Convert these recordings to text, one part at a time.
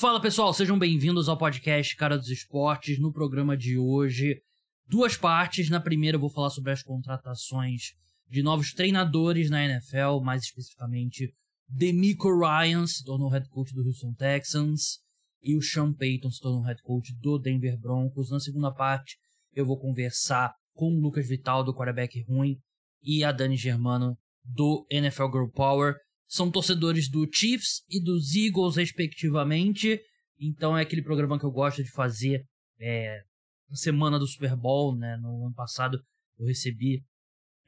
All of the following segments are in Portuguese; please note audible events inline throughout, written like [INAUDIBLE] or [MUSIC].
Fala pessoal, sejam bem-vindos ao podcast Cara dos Esportes. No programa de hoje, duas partes. Na primeira, eu vou falar sobre as contratações de novos treinadores na NFL, mais especificamente Demico Ryan se tornou head coach do Houston Texans e o Sean Payton se tornou head coach do Denver Broncos. Na segunda parte, eu vou conversar com o Lucas Vital do quarterback ruim e a Dani Germano do NFL Girl Power são torcedores do Chiefs e dos Eagles, respectivamente. Então é aquele programa que eu gosto de fazer é, na semana do Super Bowl, né? No ano passado eu recebi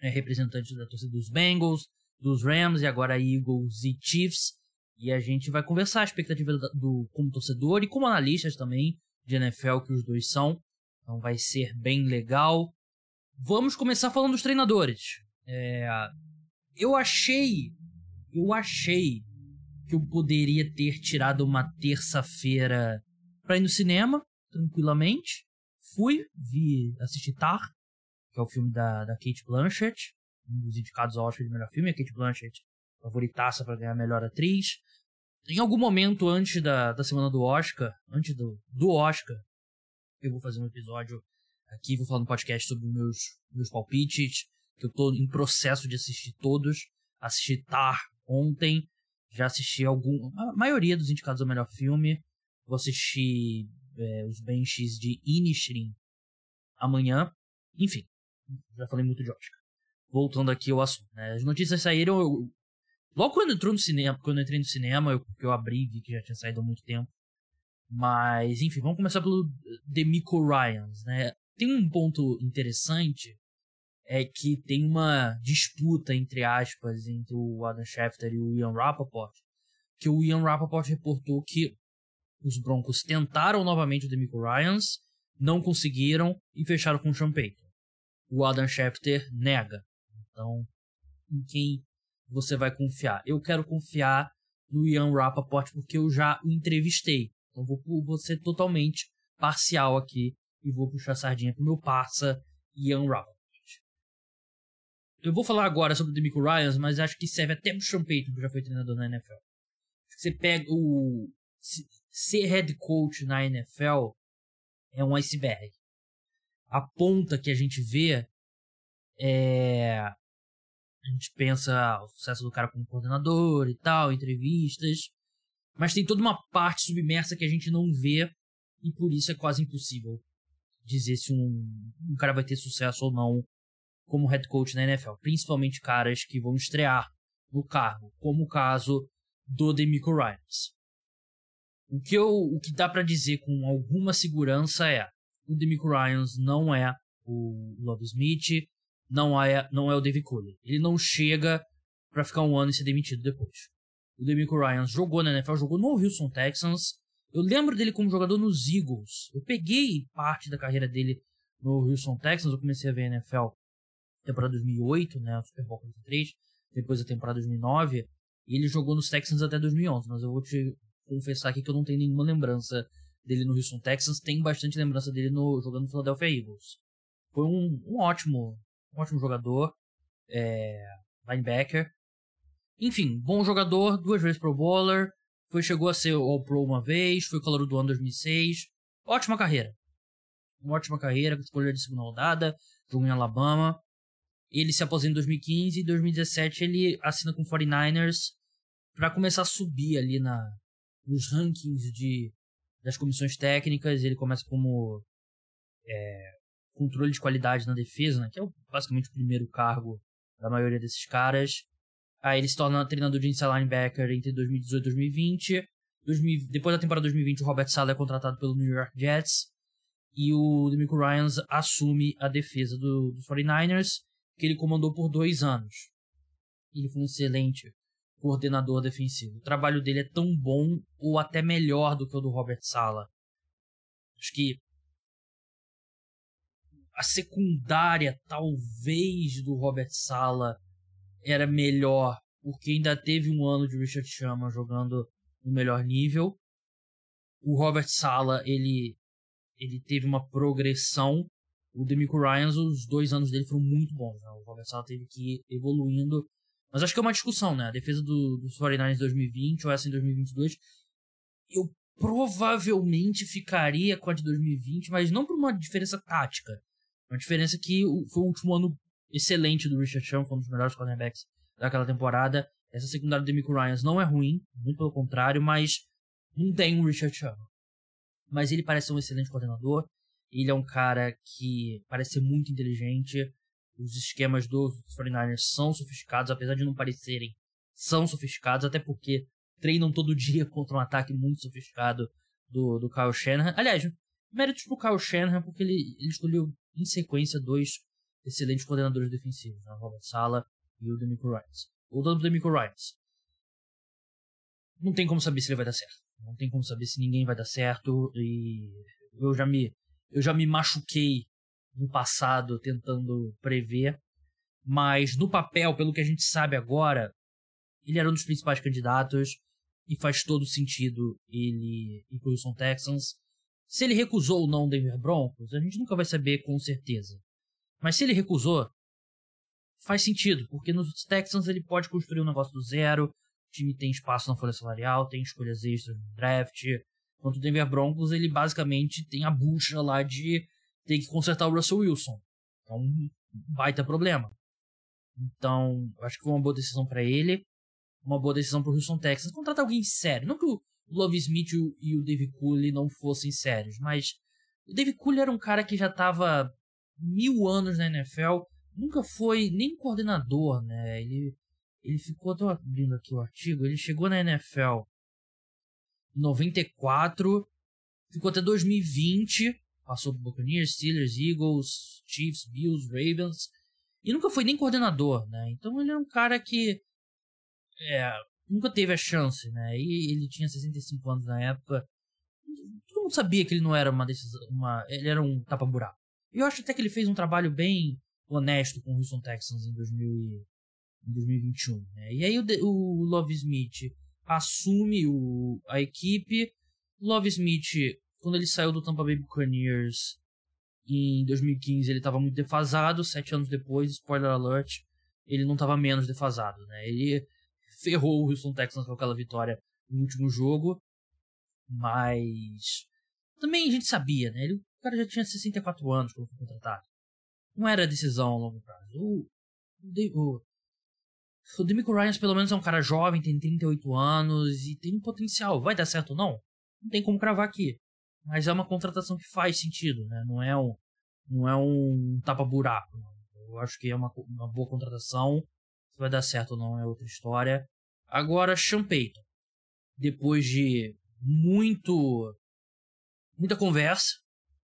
é, representantes da torcida dos Bengals, dos Rams e agora Eagles e Chiefs. E a gente vai conversar a expectativa do como torcedor e como analistas também de NFL que os dois são. Então vai ser bem legal. Vamos começar falando dos treinadores. É, eu achei eu achei que eu poderia ter tirado uma terça-feira pra ir no cinema, tranquilamente. Fui, vi, assisti Tar, que é o filme da, da Kate Blanchett, um dos indicados ao Oscar de melhor filme. A Kate Blanchett, favoritaça para ganhar melhor atriz. Em algum momento antes da, da semana do Oscar, antes do, do Oscar, eu vou fazer um episódio aqui, vou falar no podcast sobre meus, meus palpites, que eu tô em processo de assistir todos. Assisti Tar ontem. Já assisti algum, a maioria dos indicados ao melhor filme. Vou assistir é, os benches de Inisherin amanhã. Enfim, já falei muito de Oscar. Voltando aqui ao assunto. Né? As notícias saíram. Eu, logo quando entrou no cinema, quando eu entrei no cinema, eu, eu abri vi que já tinha saído há muito tempo. Mas, enfim, vamos começar pelo Demico Ryans, né? Tem um ponto interessante é que tem uma disputa, entre aspas, entre o Adam Schefter e o Ian Rappaport, que o Ian Rappaport reportou que os Broncos tentaram novamente o Demico Ryans, não conseguiram e fecharam com o Sean Payton. O Adam Schefter nega. Então, em quem você vai confiar? Eu quero confiar no Ian Rappaport porque eu já o entrevistei. Então vou, vou ser totalmente parcial aqui e vou puxar a sardinha pro meu parça Ian Rappaport. Eu vou falar agora sobre o Demico Ryans, mas acho que serve até pro Sean Payton, que já foi treinador na NFL. Você pega o. Ser head coach na NFL é um iceberg. A ponta que a gente vê é. A gente pensa o sucesso do cara como coordenador e tal, entrevistas. Mas tem toda uma parte submersa que a gente não vê e por isso é quase impossível dizer se um, um cara vai ter sucesso ou não como head coach na NFL, principalmente caras que vão estrear no cargo, como o caso do Demico Ryans. O que, eu, o que dá para dizer com alguma segurança é o Demico Ryans não é o Love Smith, não é, não é o David Cooley. Ele não chega para ficar um ano e ser demitido depois. O Demico Ryans jogou na NFL, jogou no Houston Texans. Eu lembro dele como jogador nos Eagles. Eu peguei parte da carreira dele no Houston Texans. Eu comecei a ver a NFL temporada 2008, né, o Super Bowl 43, depois a temporada 2009, e ele jogou nos Texans até 2011, mas eu vou te confessar aqui que eu não tenho nenhuma lembrança dele no Houston Texans, tenho bastante lembrança dele no jogando no Philadelphia Eagles. Foi um, um ótimo, um ótimo jogador, é, linebacker. Enfim, bom jogador, duas vezes pro bowler, foi chegou a ser All Pro uma vez, foi calor do ano 2006. Ótima carreira. Uma ótima carreira, escolha de segunda rodada, jogou em Alabama. Ele se aposenta em 2015 e em 2017 ele assina com 49ers para começar a subir ali na nos rankings de das comissões técnicas. Ele começa como é, controle de qualidade na defesa, né, que é basicamente o primeiro cargo da maioria desses caras. Aí ele se torna treinador de inside linebacker entre 2018 e 2020. 2000, depois da temporada 2020, o Robert Sala é contratado pelo New York Jets. E o Demico Ryans assume a defesa do, dos 49ers que ele comandou por dois anos. Ele foi um excelente coordenador defensivo. O trabalho dele é tão bom ou até melhor do que o do Robert Sala. Acho que a secundária, talvez, do Robert Sala era melhor, porque ainda teve um ano de Richard Sherman jogando no melhor nível. O Robert Sala, ele, ele teve uma progressão o Demico Ryans, os dois anos dele foram muito bons. Né? O Robert teve que ir evoluindo. Mas acho que é uma discussão, né? A defesa do, dos 49ers em 2020 ou essa em 2022. Eu provavelmente ficaria com a de 2020, mas não por uma diferença tática. Uma diferença que foi o último ano excelente do Richard Sherman, foi um dos melhores cornerbacks daquela temporada. Essa secundária do Demico Ryans não é ruim, muito pelo contrário, mas não tem um Richard Sherman. Mas ele parece ser um excelente coordenador. Ele é um cara que parece ser muito inteligente. Os esquemas dos 49ers são sofisticados, apesar de não parecerem, são sofisticados, até porque treinam todo dia [LAUGHS] contra um ataque muito sofisticado do, do Kyle Shanahan. Aliás, méritos pro Kyle Shanahan, porque ele, ele escolheu em sequência dois excelentes coordenadores defensivos, né? Robert Sala e o Demico Ryans. Voltando pro Demico Ryans. Não tem como saber se ele vai dar certo. Não tem como saber se ninguém vai dar certo. E eu já me, eu já me machuquei no passado tentando prever. Mas no papel, pelo que a gente sabe agora, ele era um dos principais candidatos e faz todo sentido ele ir pro Houston Texans. Se ele recusou ou não o Denver Broncos, a gente nunca vai saber com certeza. Mas se ele recusou, faz sentido, porque nos Texans ele pode construir um negócio do zero, o time tem espaço na folha salarial, tem escolhas extras no draft. Enquanto o Denver Broncos, ele basicamente tem a bucha lá de ter que consertar o Russell Wilson. Então, baita problema. Então, acho que foi uma boa decisão para ele uma boa decisão pro Houston Texans. Contratar alguém sério. Não que o Love Smith e o Dave Cooley não fossem sérios, mas o Dave Cooley era um cara que já estava mil anos na NFL, nunca foi nem coordenador, né? Ele, ele ficou, tô abrindo aqui o artigo, ele chegou na NFL 94, ficou até 2020, passou por Buccaneers, Steelers, Eagles, Chiefs, Bills, Ravens, e nunca foi nem coordenador, né? Então ele é um cara que é, nunca teve a chance, né? E ele tinha 65 anos na época. Todo mundo sabia que ele não era uma decisão. Uma, ele era um tapa-buraco. E eu acho até que ele fez um trabalho bem honesto com o Houston Texans em, 2000 e, em 2021. Né? E aí o, o Love Smith assume o, a equipe. Love Smith, quando ele saiu do Tampa Bay Buccaneers em 2015, ele estava muito defasado. Sete anos depois, spoiler alert, ele não estava menos defasado. Né? Ele ferrou o Houston Texans com aquela vitória no último jogo. Mas também a gente sabia, né? Ele, o cara já tinha 64 anos quando foi contratado. Não era decisão a longo prazo. O, o, o Demico Ryans, pelo menos, é um cara jovem, tem 38 anos e tem potencial. Vai dar certo ou não? Não tem como cravar aqui. Mas é uma contratação que faz sentido, né? Não é um, não é um tapa-buraco. Eu acho que é uma, uma boa contratação vai dar certo ou não é outra história. Agora, Sean Payton. Depois de muito muita conversa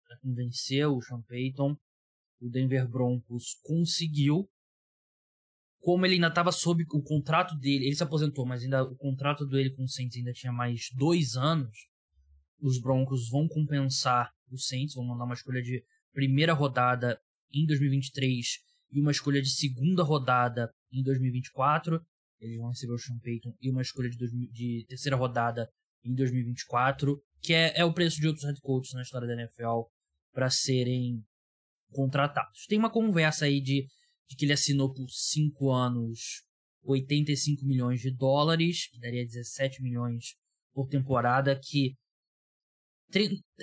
para convencer o Sean Payton, o Denver Broncos conseguiu. Como ele ainda estava sob o contrato dele, ele se aposentou, mas ainda o contrato dele com o Saints ainda tinha mais dois anos. Os Broncos vão compensar os Saints, vão mandar uma escolha de primeira rodada em 2023 e uma escolha de segunda rodada em 2024. Eles vão receber o Sean Payton e uma escolha de, de terceira rodada em 2024, que é, é o preço de outros head coaches na história da NFL para serem contratados. Tem uma conversa aí de, de que ele assinou por 5 anos 85 milhões de dólares, que daria 17 milhões por temporada, que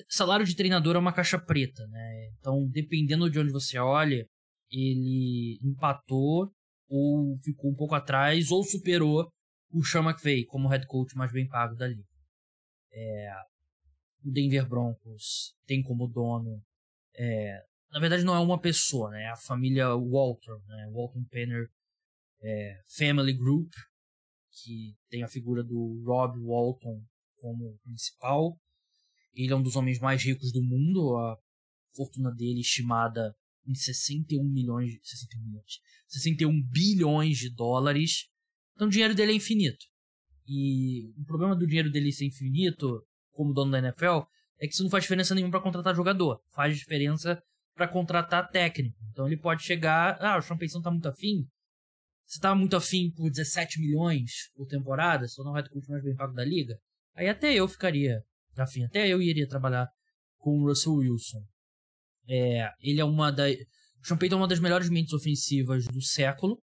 salário de treinador é uma caixa preta, né? Então, dependendo de onde você olha, ele empatou ou ficou um pouco atrás ou superou o Sean McVay como head coach mais bem pago da liga. É, o Denver Broncos tem como dono é, na verdade não é uma pessoa, né? É a família Walter, né? Walton Penner é, Family Group, que tem a figura do Rob Walton como principal. Ele é um dos homens mais ricos do mundo, a fortuna dele estimada em 61 milhões, 61 milhões, 61 bilhões de dólares. Então o dinheiro dele é infinito. E o problema do dinheiro dele ser infinito, como dono da NFL, é que isso não faz diferença nenhuma para contratar jogador. Faz diferença para contratar técnico. Então ele pode chegar, ah, o Sean Payton tá muito afim. Você tá muito afim por 17 milhões por temporada, se tornar o head coach mais bem pago da liga, aí até eu ficaria afim, até eu iria trabalhar com o Russell Wilson. É, ele é uma da. O Sean Payton é uma das melhores mentes ofensivas do século.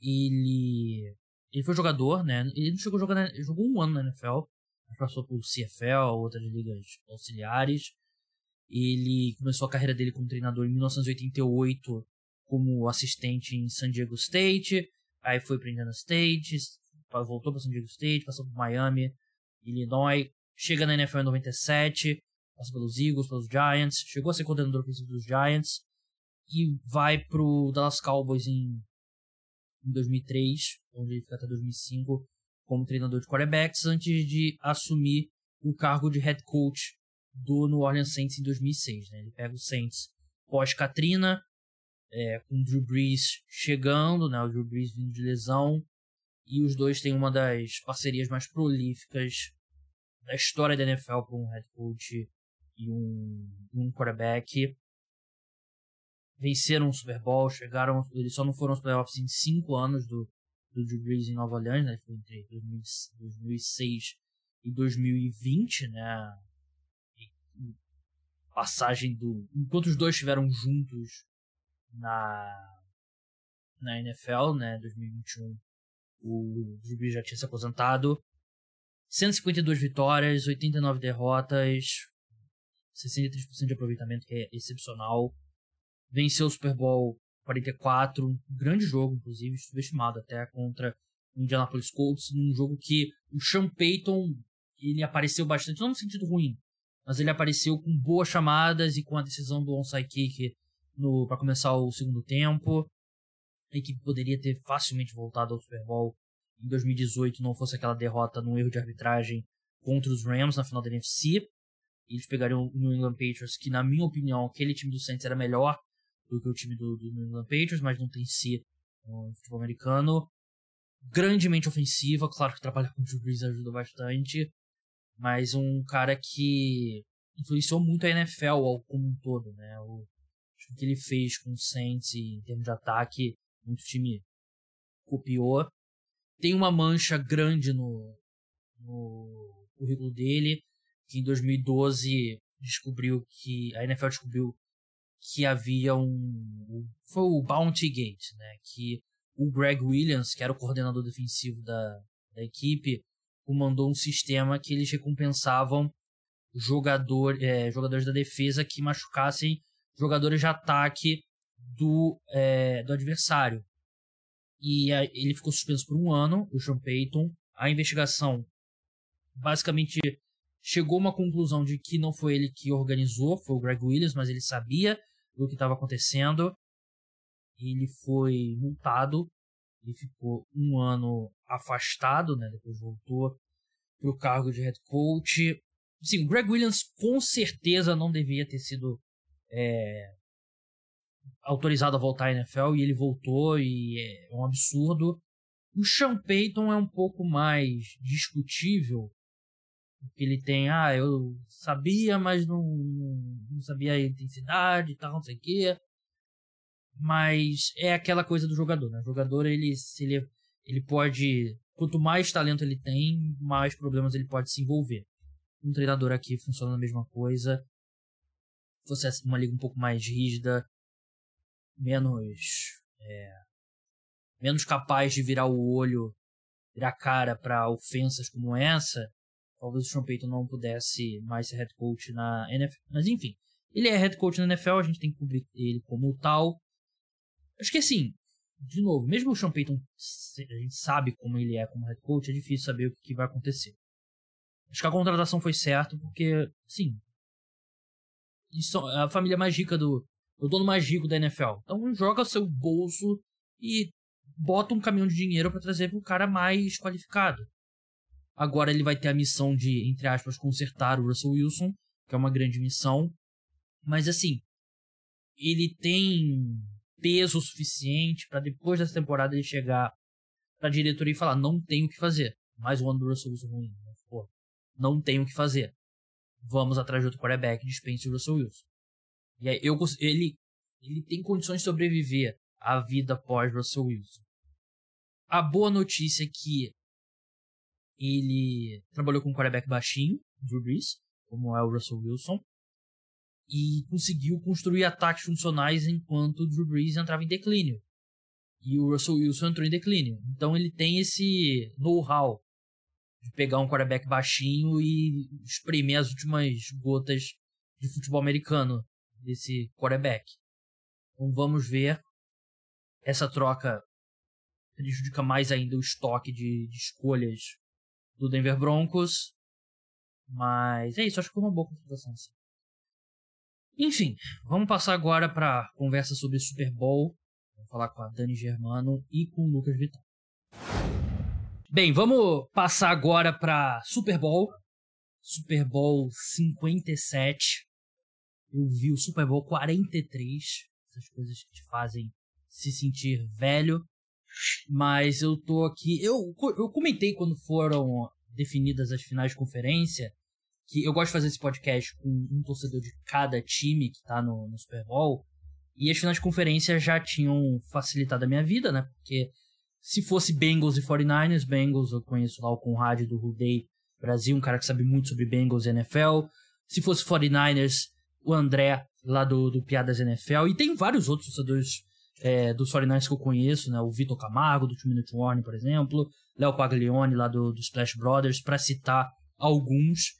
Ele. Ele foi jogador, né? Ele não chegou a jogar. Na... Jogou um ano na NFL. passou por CFL, outras ligas auxiliares. Ele começou a carreira dele como treinador em 1988 como assistente em San Diego State, aí foi para Indiana State, voltou para San Diego State, passou por Miami, Illinois, chega na NFL em 97, passa pelos Eagles, pelos Giants, chegou a ser coordenador ofensivo dos Giants e vai pro Dallas Cowboys em, em 2003, onde ele fica até 2005 como treinador de quarterbacks, antes de assumir o cargo de head coach do New Orleans Saints em 2006. Né? Ele pega o Saints pós-Katrina, é, com o Drew Brees chegando, né? o Drew Brees vindo de lesão, e os dois têm uma das parcerias mais prolíficas da história da NFL para um head coach e um, um quarterback. Venceram o Super Bowl, chegaram. Eles só não foram aos playoffs em cinco anos do, do Drew Brees em Nova Orleans, né? Foi entre 2006 e 2020, né? Passagem do. Enquanto os dois estiveram juntos na, na NFL, né? 2021, o Drew Brees já tinha se aposentado. 152 vitórias, 89 derrotas, 63% de aproveitamento, que é excepcional. Venceu o Super Bowl 44, um grande jogo, inclusive, subestimado até contra o Indianapolis Colts, num jogo que o Sean Payton ele apareceu bastante, não no sentido ruim, mas ele apareceu com boas chamadas e com a decisão do onside kick para começar o segundo tempo. A equipe poderia ter facilmente voltado ao Super Bowl em 2018 não fosse aquela derrota no erro de arbitragem contra os Rams na final da NFC. Eles pegariam o New England Patriots, que na minha opinião, aquele time do Saints era melhor do que o time do, do New England Patriots, mas não tem si no futebol americano. Grandemente ofensiva, claro que trabalhar com o Drew Brees ajuda bastante, mas um cara que influenciou muito a NFL como um todo, né? O, o que ele fez com o Saints em termos de ataque, muito time copiou. Tem uma mancha grande no, no currículo dele, que em 2012 descobriu que a NFL descobriu que havia um foi o Bounty Gate, né, que o Greg Williams, que era o coordenador defensivo da, da equipe, comandou um sistema que eles recompensavam jogador, é, jogadores da defesa que machucassem jogadores de ataque do, é, do adversário. E a, ele ficou suspenso por um ano, o Sean Payton. A investigação basicamente chegou a uma conclusão de que não foi ele que organizou, foi o Greg Williams, mas ele sabia do que estava acontecendo. Ele foi multado e ficou um ano afastado, né? Depois voltou para o cargo de head coach. Sim, o Greg Williams com certeza não devia ter sido é, autorizado a voltar à NFL e ele voltou e é um absurdo. O Sean Payton é um pouco mais discutível. Porque ele tem, ah, eu sabia, mas não, não sabia a intensidade e tal, não sei o quê. Mas é aquela coisa do jogador, né? O jogador, ele, ele, ele pode. Quanto mais talento ele tem, mais problemas ele pode se envolver. Um treinador aqui funciona a mesma coisa fosse uma liga um pouco mais rígida, menos é, menos capaz de virar o olho, virar cara para ofensas como essa, talvez o Sean Payton não pudesse mais ser head coach na NFL. Mas enfim, ele é head coach na NFL, a gente tem que cobrir ele como tal. Acho que assim, de novo, mesmo o Sean Payton, a gente sabe como ele é como head coach, é difícil saber o que vai acontecer. Acho que a contratação foi certa, porque, sim, a família mais rica do. O dono mais rico da NFL. Então joga seu bolso e bota um caminhão de dinheiro para trazer pro cara mais qualificado. Agora ele vai ter a missão de, entre aspas, consertar o Russell Wilson, que é uma grande missão. Mas assim, ele tem peso suficiente para depois dessa temporada ele chegar pra diretoria e falar: não tenho o que fazer. Mais um ano do Russell Wilson ruim. Pô, não tenho o que fazer vamos atrás de outro quarterback, dispense o Russell Wilson. E aí eu, ele, ele tem condições de sobreviver à vida pós Russell Wilson. A boa notícia é que ele trabalhou com um quarterback baixinho, Drew Brees, como é o Russell Wilson, e conseguiu construir ataques funcionais enquanto o Drew Brees entrava em declínio. E o Russell Wilson entrou em declínio. Então ele tem esse know-how de pegar um quarterback baixinho e espremer as últimas gotas de futebol americano desse quarterback. Então vamos ver. Essa troca prejudica mais ainda o estoque de, de escolhas do Denver Broncos. Mas é isso, acho que foi uma boa contratação. Sim. Enfim, vamos passar agora para conversa sobre Super Bowl. Vamos falar com a Dani Germano e com o Lucas Vital. Bem, vamos passar agora para Super Bowl. Super Bowl 57. Eu vi o Super Bowl 43. Essas coisas que te fazem se sentir velho. Mas eu tô aqui. Eu, eu comentei quando foram definidas as finais de conferência que eu gosto de fazer esse podcast com um torcedor de cada time que tá no, no Super Bowl. E as finais de conferência já tinham facilitado a minha vida, né? Porque se fosse Bengals e 49ers, Bengals eu conheço lá o Conrad do Rudei Brasil, um cara que sabe muito sobre Bengals e NFL. Se fosse 49ers, o André lá do, do Piadas NFL. E tem vários outros torcedores é, dos 49ers que eu conheço, né? O Vitor Camargo, do Two Minute Warning, por exemplo. Léo Paglione, lá do, do Splash Brothers, para citar alguns.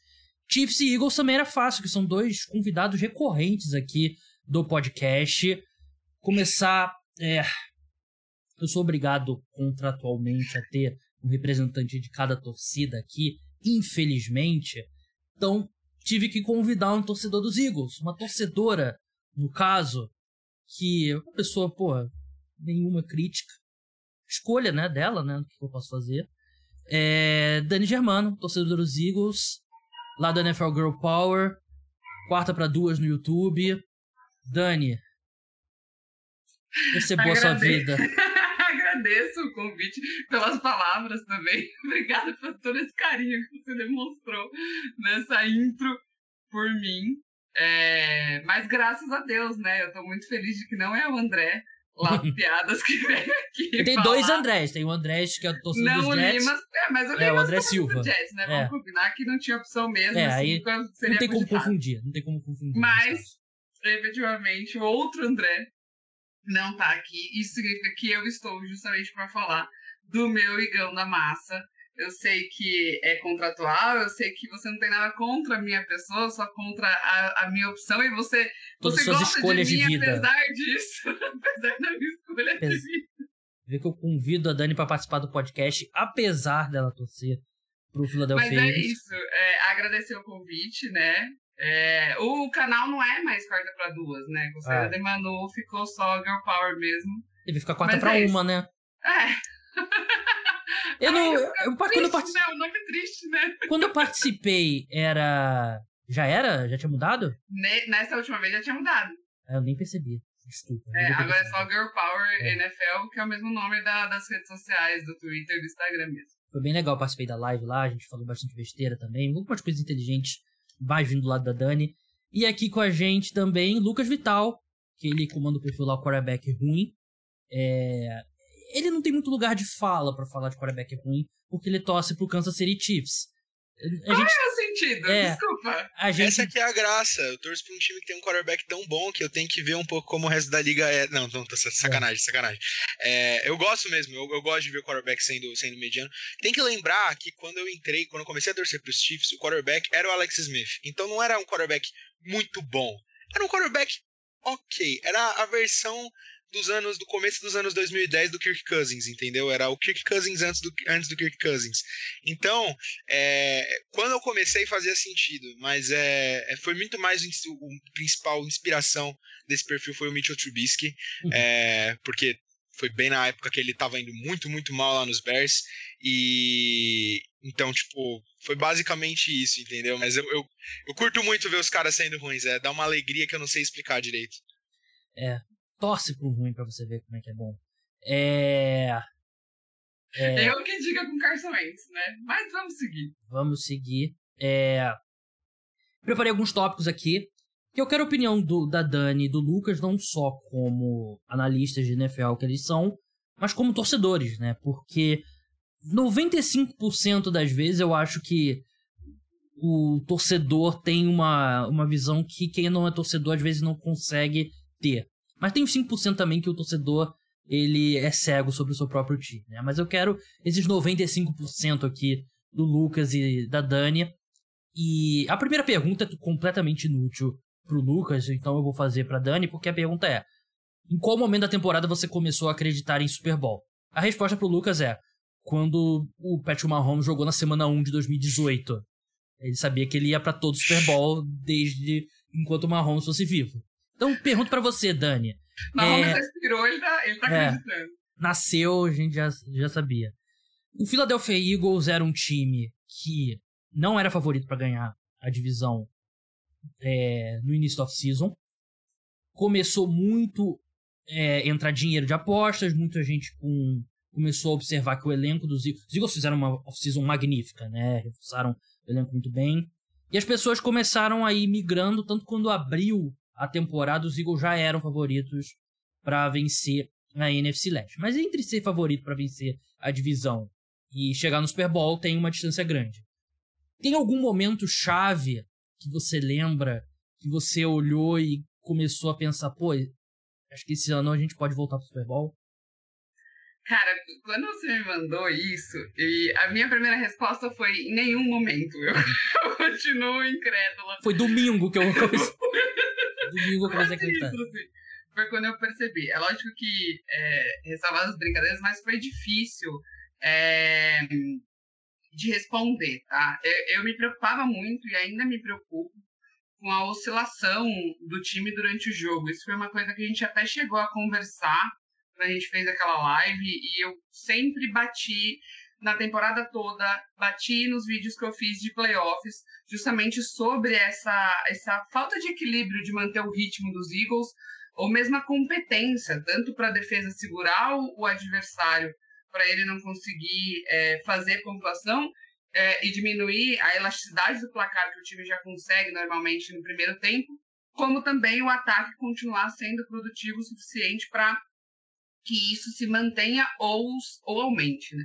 Chiefs e Eagles também era fácil, que são dois convidados recorrentes aqui do podcast. Começar. É, eu sou obrigado contratualmente a ter um representante de cada torcida aqui, infelizmente. Então, tive que convidar um torcedor dos Eagles, uma torcedora, no caso, que uma pessoa, pô, nenhuma crítica. Escolha, né, dela, né, o que eu posso fazer. É Dani Germano, torcedor dos Eagles, lá do NFL Girl Power, quarta para duas no YouTube. Dani, você boa sua vida. [LAUGHS] Agradeço o convite pelas palavras também. [LAUGHS] Obrigada por todo esse carinho que você demonstrou nessa intro por mim. É, mas graças a Deus, né? Eu tô muito feliz de que não é o André lá Piadas que veio aqui. Tem falar. dois Andrés. Tem o Andrés, que é o torcedor não, dos Jets. Limas, é, mas o Limas é, o André Silva. do Jets, né? Vamos é. combinar que não tinha opção mesmo. É, assim, aí seria não tem como confundir. Não tem como confundir. Mas, efetivamente, outro André não tá aqui. Isso significa que eu estou justamente para falar do meu Igão da Massa, eu sei que é contratual, eu sei que você não tem nada contra a minha pessoa, só contra a, a minha opção, e você, Todas você suas gosta escolhas de mim de vida. apesar disso, [LAUGHS] apesar da minha escolha Apes... de vida. Vê que eu convido a Dani para participar do podcast, apesar dela torcer pro Philadelphia Mas é isso, é, agradecer o convite, né? É, o canal não é mais quarta para duas, né? Com saída Ah. de Manu ficou só Girl Power mesmo. Ele fica quarta Mas pra é isso. uma, né? É, [LAUGHS] Eu não. Ai, Eu, eu- quando, eu triste, partici- né? O nome é triste, né? quando eu participei, era. Já era? Já tinha mudado? Ne- Nessa última vez já tinha mudado. Ah, Eu nem percebi. Desculpa. É, eu agora é só Girl Power É. NFL, que é o mesmo nome da- das redes sociais, do Twitter e do Instagram mesmo. Foi bem legal, participei da live lá, a gente falou bastante besteira também, algumas coisas inteligentes mais vindo do lado da Dani. E aqui com a gente também, Lucas Vital, que ele comanda o perfil lá, o quarterback ruim. É, Ele não tem muito lugar de fala pra falar de quarterback ruim, porque ele torce pro Kansas City Chiefs. A gente, Qual o sentido? É. Desculpa. a gente Essa aqui é a graça. Eu torço pra um time que tem um quarterback tão bom que eu tenho que ver um pouco como o resto da liga é. Não, não, tá sacanagem, sacanagem. É, eu gosto mesmo, eu, eu gosto de ver o quarterback sendo, sendo mediano. Tem que lembrar que quando eu entrei, quando eu comecei a torcer pros Chiefs, o quarterback era o Alex Smith. Então não era um quarterback muito bom. Era um quarterback ok. Era a versão dos anos do começo dos anos 2010 do Kirk Cousins, entendeu? Era o Kirk Cousins antes do, antes do Kirk Cousins. Então, é, quando eu comecei fazia sentido, mas é, é, foi muito mais o, principal inspiração desse perfil foi o Mitchell Trubisky, Uhum. é, porque foi bem na época que ele tava indo muito, muito mal lá nos Bears, e então, tipo, foi basicamente isso, entendeu? Mas eu, eu, eu curto muito ver os caras sendo ruins, é, dá uma alegria que eu não sei explicar direito. Torce pro ruim pra você ver como é que é bom. É. é Eu que diga com Carson Wentz, né? Mas vamos seguir. Vamos seguir. É... Preparei alguns tópicos aqui. Que eu quero a opinião do, da Dani e do Lucas, não só como analistas de NFL que eles são, mas como torcedores, né? Porque 95% das vezes eu acho que o torcedor tem uma, uma visão que quem não é torcedor às vezes não consegue ter. Mas tem os 5% também que o torcedor ele é cego sobre o seu próprio time, né? Mas eu quero esses 95% aqui do Lucas e da Dani. E a primeira pergunta é completamente inútil pro Lucas, então eu vou fazer pra Dani, porque a pergunta é: em qual momento da temporada você começou a acreditar em Super Bowl? A resposta pro Lucas é: quando o Patrick Mahomes jogou na semana 1 de 2018. Ele sabia que ele ia para todo o Super Bowl desde enquanto o Mahomes fosse vivo. Então, pergunto para você, Dani. Mahomes é, respirou, ele tá, ele tá é, acreditando. Nasceu, a gente já, já sabia. O Philadelphia Eagles era um time que não era favorito para ganhar a divisão é, no início da off-season. Começou muito é, entrar dinheiro de apostas, muita gente com começou a observar que o elenco dos Eagles. Os Eagles fizeram uma off-season magnífica, né? Reforçaram o elenco muito bem. E as pessoas começaram a ir migrando, tanto quando abriu a temporada, os Eagles já eram favoritos para vencer a NFC Leste. Mas entre ser favorito para vencer a divisão e chegar no Super Bowl, tem uma distância grande. Tem algum momento chave que você lembra que você olhou e começou a pensar, pô, acho que esse ano a gente pode voltar pro Super Bowl? Cara, quando você me mandou isso, e a minha primeira resposta foi em nenhum momento. Eu, eu [LAUGHS] continuo incrédula. Foi domingo que eu [LAUGHS] comecei. Domingo eu comecei a. Isso, assim, foi quando eu percebi. É lógico que, é, ressalvar as brincadeiras, mas foi difícil é, de responder, tá? Eu, eu me preocupava muito e ainda me preocupo com a oscilação do time durante o jogo. Isso foi uma coisa que a gente até chegou a conversar a gente fez aquela live e eu sempre bati na temporada toda, bati nos vídeos que eu fiz de playoffs, justamente sobre essa, essa falta de equilíbrio de manter o ritmo dos Eagles, ou mesmo a competência, tanto para a defesa segurar o, adversário, para ele não conseguir é, fazer pontuação, é, e diminuir a elasticidade do placar que o time já consegue normalmente no primeiro tempo, como também o ataque continuar sendo produtivo o suficiente para que isso se mantenha ou, ou aumente, né?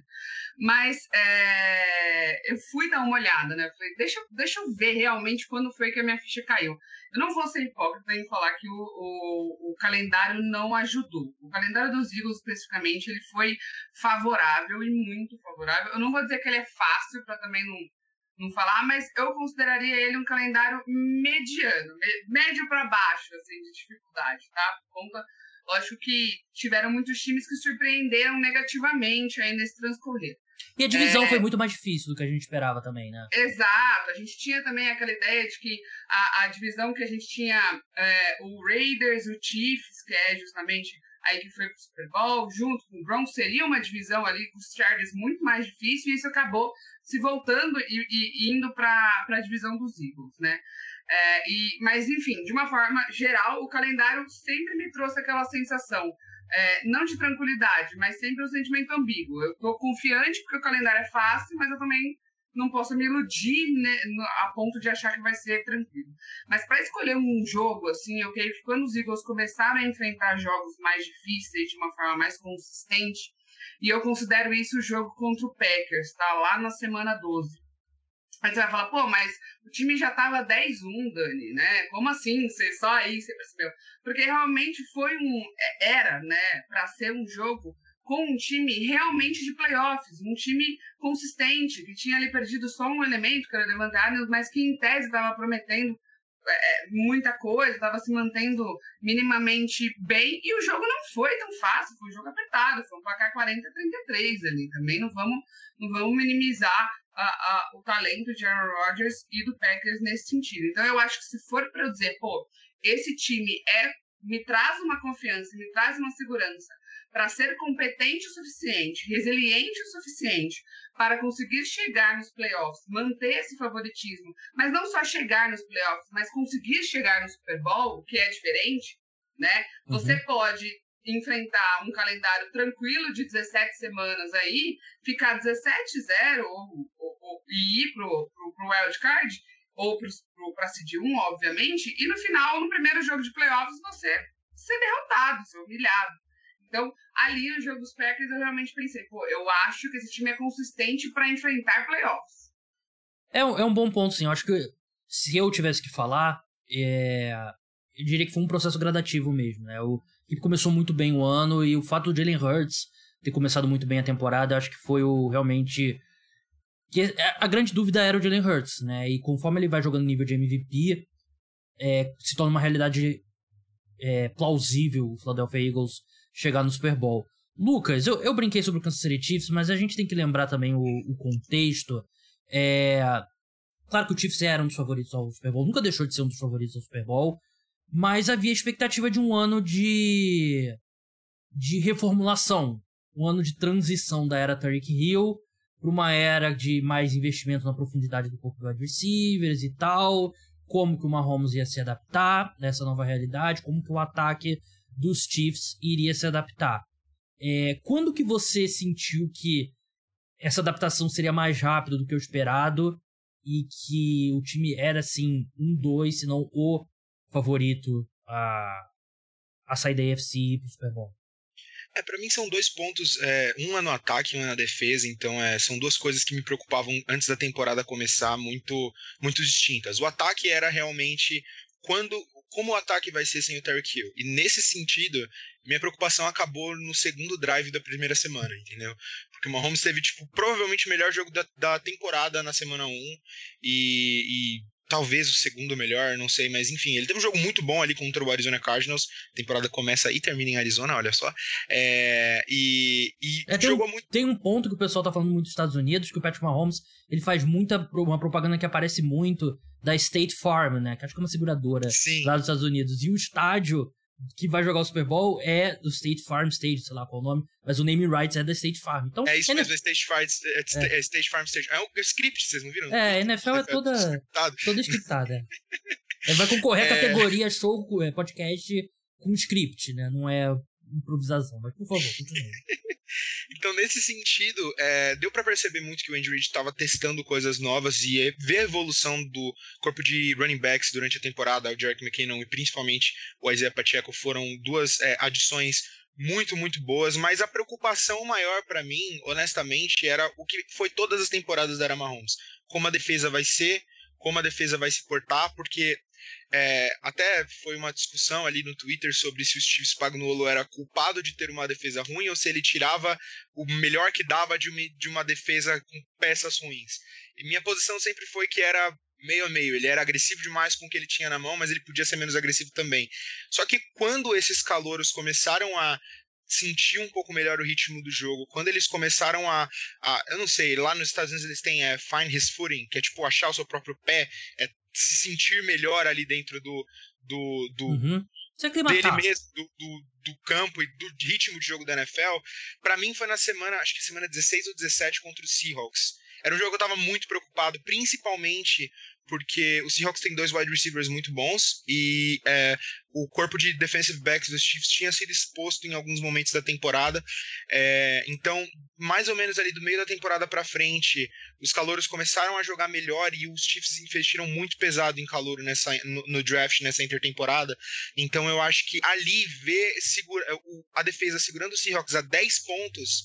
Mas é, eu fui dar uma olhada, né? Falei, deixa, deixa eu ver realmente quando foi que a minha ficha caiu. Eu não vou ser hipócrita em falar que o, o, o calendário não ajudou. O calendário dos Eagles, especificamente, ele foi favorável e muito favorável. Eu não vou dizer que ele é fácil para também não, não falar, mas eu consideraria ele um calendário mediano, médio para baixo, assim, de dificuldade, tá? Por conta Lógico que tiveram muitos times que surpreenderam negativamente aí nesse transcorrer. E a divisão é... foi muito mais difícil do que a gente esperava também, né? Exato. A gente tinha também aquela ideia de que a, a divisão que a gente tinha é, o Raiders, o Chiefs, que é justamente aí que foi pro Super Bowl, junto com o Broncos, seria uma divisão ali com os Chargers muito mais difícil, e isso acabou se voltando e, e indo para a divisão dos Eagles, né? É, e, mas, enfim, de uma forma geral, o calendário sempre me trouxe aquela sensação, é, não de tranquilidade, mas sempre um sentimento ambíguo. Eu estou confiante porque o calendário é fácil, mas eu também não posso me iludir né, a ponto de achar que vai ser tranquilo. Mas para escolher um jogo, assim, eu creio que quando os Eagles começaram a enfrentar jogos mais difíceis de uma forma mais consistente, e eu considero isso o jogo contra o Packers, tá? Lá na semana 12. Aí você vai falar, pô, mas o time já tava 10-1, Dani, né? Como assim? Você só aí você percebeu? Porque realmente foi um. É, era, né, para ser um jogo com um time realmente de playoffs, um time consistente, que tinha ali perdido só um elemento, que era o mas que em tese estava prometendo é, muita coisa, estava se mantendo minimamente bem, e o jogo não foi tão fácil, foi um jogo apertado, foi um placar 40-33 ali, também não vamos, não vamos minimizar a, a, o talento de Aaron Rodgers e do Packers nesse sentido. Então eu acho que se for para eu dizer, pô, esse time é me traz uma confiança, me traz uma segurança para ser competente o suficiente, resiliente o suficiente para conseguir chegar nos playoffs, manter esse favoritismo, mas não só chegar nos playoffs, mas conseguir chegar no Super Bowl, o que é diferente, né? Você uhum. pode enfrentar um calendário tranquilo de 17 semanas aí, ficar 17-0 ou, e ir pro, pro, pro wild card, ou para Cid 1, obviamente, e no final, no primeiro jogo de playoffs, você ser derrotado, ser humilhado. Então, ali no jogo dos Packers, eu realmente pensei, pô, eu acho que esse time é consistente para enfrentar playoffs. É um, é um bom ponto, sim. Eu acho que se eu tivesse que falar, é... eu diria que foi um processo gradativo mesmo, né? O equipe começou muito bem o ano e o fato do Jalen Hurts ter começado muito bem a temporada, acho que foi o realmente que é, a grande dúvida era o Jalen Hurts, né? E conforme ele vai jogando nível de MVP, é, se torna uma realidade é, plausível o Philadelphia Eagles chegar no Super Bowl. Lucas, eu, eu brinquei sobre o Kansas City Chiefs, mas a gente tem que lembrar também o, o contexto. É, claro que o Chiefs era um dos favoritos ao Super Bowl, nunca deixou de ser um dos favoritos ao Super Bowl, mas havia expectativa de um ano de, de reformulação, um ano de transição da era Tariq Hill para uma era de mais investimento na profundidade do corpo de wide receivers e tal, como que o Mahomes ia se adaptar nessa nova realidade, como que o ataque dos Chiefs iria se adaptar. É, quando que você sentiu que essa adaptação seria mais rápida do que o esperado e que o time era, assim, um, dois, se não o favorito a, a sair da AFC pro Super Bowl? É, para mim são dois pontos, é, um é no ataque e um é na defesa, então é, são duas coisas que me preocupavam antes da temporada começar muito, muito distintas. O ataque era realmente quando como o ataque vai ser sem o Terry Hill. E nesse sentido, minha preocupação acabou no segundo drive da primeira semana, entendeu? Porque o Mahomes teve, tipo, provavelmente o melhor jogo da, da temporada na semana 1 e, e talvez o segundo melhor, não sei, mas enfim, ele teve um jogo muito bom ali contra o Arizona Cardinals. A temporada começa e termina em Arizona, olha só. É, e e é, tem, jogou muito. Tem um ponto que o pessoal tá falando muito dos Estados Unidos, que o Patrick Mahomes ele faz muita uma propaganda que aparece muito da State Farm, né? Que acho que é uma seguradora Sim. lá dos Estados Unidos. E o estádio que vai jogar o Super Bowl é do State Farm Stadium, sei lá qual é o nome, mas o name rights é da State Farm. Então, é isso NFL... mesmo, é State Farm, é, é. é State Farm Stadium. É o script, vocês não viram? É, a NFL é toda, toda scriptada. [LAUGHS] é. vai concorrer à é. categoria show, podcast com script, né? Não é improvisação. Mas, por favor, continue. [LAUGHS] então, nesse sentido, é, deu para perceber muito que o Andy Reid estava testando coisas novas e ver a evolução do corpo de running backs durante a temporada. O Jarek McKinnon e principalmente o Isaiah Pacheco foram duas é, adições muito, muito boas, mas a preocupação maior para mim, honestamente, era o que foi todas as temporadas da Era Mahomes. Como a defesa vai ser, como a defesa vai se portar, porque é, até foi uma discussão ali no Twitter sobre se o Steve Spagnuolo era culpado de ter uma defesa ruim ou se ele tirava o melhor que dava de uma, de uma defesa com peças ruins. E minha posição sempre foi que era meio a meio. Ele era agressivo demais com o que ele tinha na mão, mas ele podia ser menos agressivo também. Só que quando esses calouros começaram a sentir um pouco melhor o ritmo do jogo. Quando eles começaram a, a eu não sei, lá nos Estados Unidos eles têm é, find his footing, que é tipo achar o seu próprio pé, é se sentir melhor ali dentro do do, do uhum. dele mesmo, do, do, do, campo e do ritmo de jogo da NFL. Para mim foi na semana, acho que semana 16 ou 17 contra o Seahawks. Era um jogo que eu tava muito preocupado, principalmente porque o Seahawks tem dois wide receivers muito bons e é, o corpo de defensive backs dos Chiefs tinha sido exposto em alguns momentos da temporada. É, então, mais ou menos ali do meio da temporada para frente, os calouros começaram a jogar melhor e os Chiefs investiram muito pesado em calor nessa, no, no draft nessa intertemporada. Então, eu acho que ali ver segura, a defesa segurando o Seahawks a 10 pontos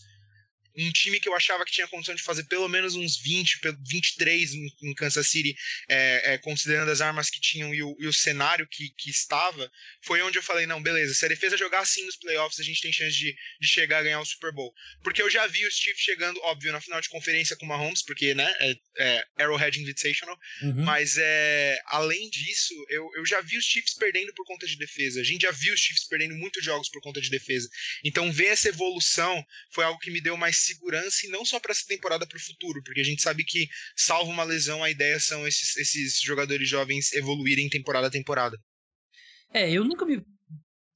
um time que eu achava que tinha condição de fazer pelo menos uns 20, 23 em, Kansas City, é, é, considerando as armas que tinham e o, e o cenário que, que, estava, foi onde eu falei: não, beleza, se a defesa jogar assim nos playoffs, a gente tem chance de, de chegar a ganhar o Super Bowl. Porque eu já vi o Steve chegando, óbvio, na final de conferência com o Mahomes, porque, né, é, é Arrowhead Invitational, uhum. mas é, além disso, eu, eu já vi os Chiefs perdendo por conta de defesa. A gente já viu os Chiefs perdendo muitos jogos por conta de defesa. Então, ver essa evolução foi algo que me deu mais segurança e não só para essa temporada para o futuro, porque a gente sabe que, salvo uma lesão, a ideia são esses, esses jogadores jovens evoluírem temporada a temporada. É, eu nunca me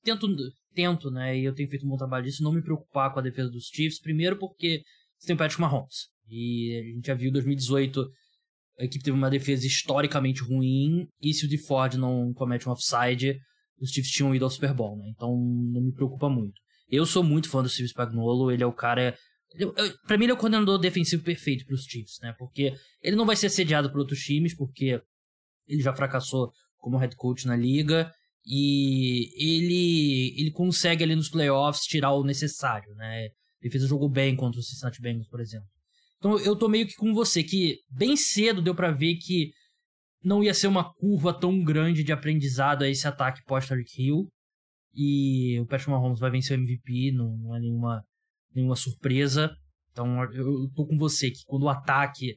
tento, tento, né, e eu tenho feito um bom trabalho disso, não me preocupar com a defesa dos Chiefs, primeiro porque você tem o Patrick Mahomes, e a gente já viu em 2018 a equipe teve uma defesa historicamente ruim, e se o DeFord não comete um offside, os Chiefs tinham ido ao Super Bowl, né? Então não me preocupa muito. Eu sou muito fã do Steve Spagnuolo, ele é o cara Pra mim, ele é o coordenador defensivo perfeito pros Chiefs, né? Porque ele não vai ser sediado por outros times, porque ele já fracassou como head coach na liga. E ele, ele consegue ali nos playoffs tirar o necessário, né? Ele fez o jogo bem contra o Cincinnati Bengals, por exemplo. Então eu tô meio que com você, que bem cedo deu para ver que não ia ser uma curva tão grande de aprendizado a esse ataque pós-Tarek Hill. E o Patrick Mahomes vai vencer o MVP, não, não é nenhuma nenhuma surpresa. Então eu tô com você que quando o ataque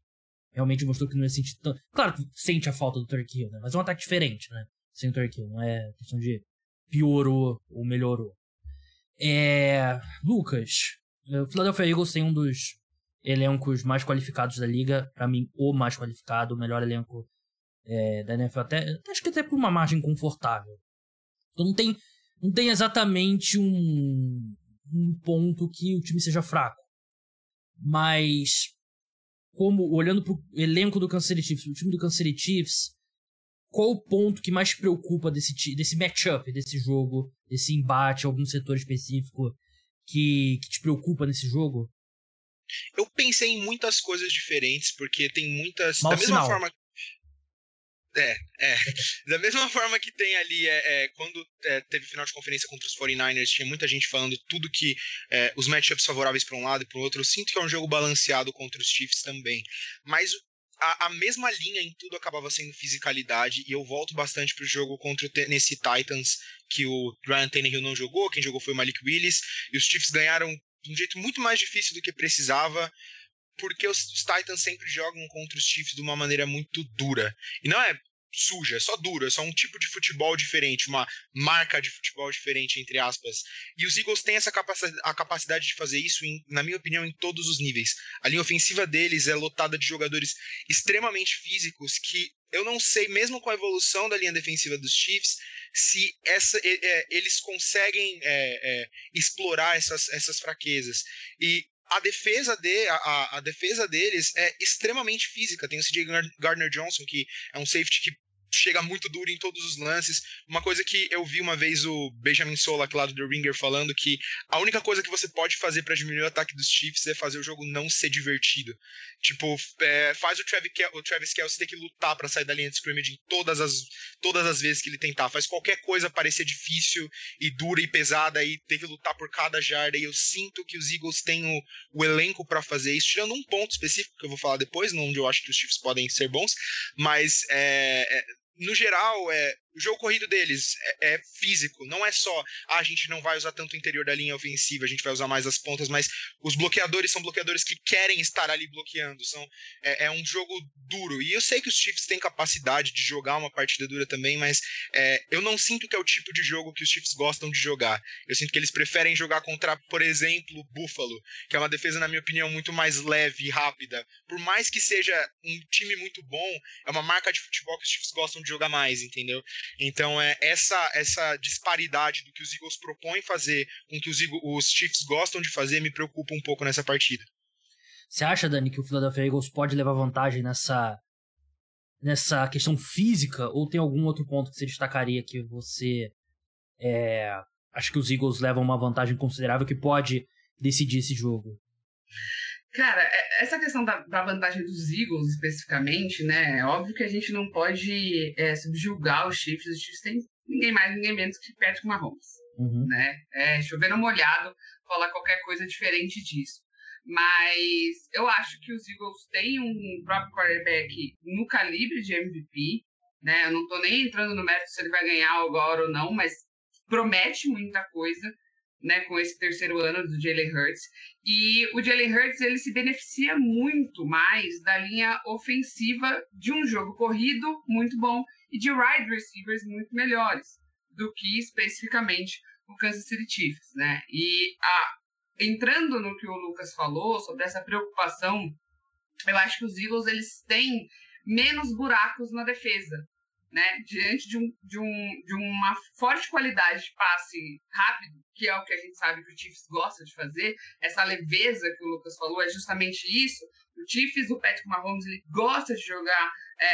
realmente mostrou que não ia sentir tanto. Claro que sente a falta do Turkey Hill, né? Mas é um ataque diferente, né? Sem o Turkey Hill. Não é questão de piorou ou melhorou. É. Lucas, o Philadelphia Eagles tem um dos elencos mais qualificados da liga. para mim, o mais qualificado, o melhor elenco é, da NFL. Até, acho que até por uma margem confortável. Então não tem, não tem exatamente um, um ponto que o time seja fraco. Mas, como olhando pro elenco do Kansas City Chiefs, o time do Kansas City Chiefs, qual o ponto que mais preocupa desse, desse matchup, desse jogo, desse embate, algum setor específico que, que te preocupa nesse jogo? Eu pensei em muitas coisas diferentes, porque tem muitas. Mal da mesma sinal. forma. É, é. Da mesma forma que tem ali, é, é, quando é, teve final de conferência contra os 49ers, tinha muita gente falando tudo que é, os matchups favoráveis para um lado e para o outro. Eu sinto que é um jogo balanceado contra os Chiefs também. Mas a, a, mesma linha em tudo acabava sendo fisicalidade, e eu volto bastante pro jogo contra o Tennessee Titans, que o Ryan Tannehill não jogou, quem jogou foi o Malik Willis, e os Chiefs ganharam de um jeito muito mais difícil do que precisava, porque os, os Titans sempre jogam contra os Chiefs de uma maneira muito dura. E não é suja, é só dura, é só um tipo de futebol diferente, uma marca de futebol diferente, entre aspas. E os Eagles têm essa a capacidade de fazer isso, em, na minha opinião, em todos os níveis. A linha ofensiva deles é lotada de jogadores extremamente físicos que eu não sei, mesmo com a evolução da linha defensiva dos Chiefs, se essa, é, eles conseguem é, é, explorar essas, essas fraquezas. E a defesa, de, a, a, defesa deles é extremamente física. Tem o CJ Gardner Johnson, que é um safety que chega muito duro em todos os lances. Uma coisa que eu vi uma vez o Benjamin Solak lá do The Ringer falando que a única coisa que você pode fazer para diminuir o ataque dos Chiefs é fazer o jogo não ser divertido. Tipo, é, faz o Travis, o Travis Kelce ter que lutar para sair da linha de scrimmage em todas as, todas as vezes que ele tentar. Faz qualquer coisa parecer difícil e dura e pesada e ter que lutar por cada jarda. E eu sinto que os Eagles têm o, o elenco para fazer isso, tirando um ponto específico que eu vou falar depois, onde eu acho que os Chiefs podem ser bons, mas é, é no geral, é, o jogo corrido deles é, é, físico, não é só ah, a gente não vai usar tanto o interior da linha ofensiva, a gente vai usar mais as pontas, mas os bloqueadores são bloqueadores que querem estar ali bloqueando, são, é, é um jogo duro. E eu sei que os Chiefs têm capacidade de jogar uma partida dura também, mas é, eu não sinto que é o tipo de jogo que os Chiefs gostam de jogar. Eu sinto que eles preferem jogar contra, por exemplo, Buffalo, que é uma defesa, na minha opinião, muito mais leve e rápida. Por mais que seja um time muito bom, é uma marca de futebol que os Chiefs gostam de jogar mais, entendeu? Então, é essa essa disparidade do que os Eagles propõem fazer com que os, Eagles, os Chiefs gostam de fazer me preocupa um pouco nessa partida. Você acha, Dani, que o Philadelphia Eagles pode levar vantagem nessa nessa questão física ou tem algum outro ponto que você destacaria que você é, acha que os Eagles levam uma vantagem considerável que pode decidir esse jogo? Cara, é, essa questão da, da, vantagem dos Eagles especificamente, né? É óbvio que a gente não pode é, subjugar os Chiefs. Os Chiefs têm ninguém mais, ninguém menos que Patrick Mahomes. Uhum. Né? É, chovendo molhado, falar qualquer coisa diferente disso. Mas eu acho que os Eagles têm um próprio quarterback no calibre de MVP. Né? Eu não estou nem entrando no mérito se ele vai ganhar agora ou não, mas promete muita coisa né, com esse terceiro ano do Jalen Hurts. E o Jalen Hurts ele se beneficia muito mais da linha ofensiva de um jogo corrido muito bom e de wide receivers muito melhores do que especificamente o Kansas City Chiefs, né? E a, entrando no que o Lucas falou sobre essa preocupação, eu acho que os Eagles eles têm menos buracos na defesa, né, diante de, um, de, um, de uma forte qualidade de passe rápido, que é o que a gente sabe que o Chiefs gosta de fazer, essa leveza que o Lucas falou é justamente isso. O Chiefs, o Patrick Mahomes, ele gosta de jogar é,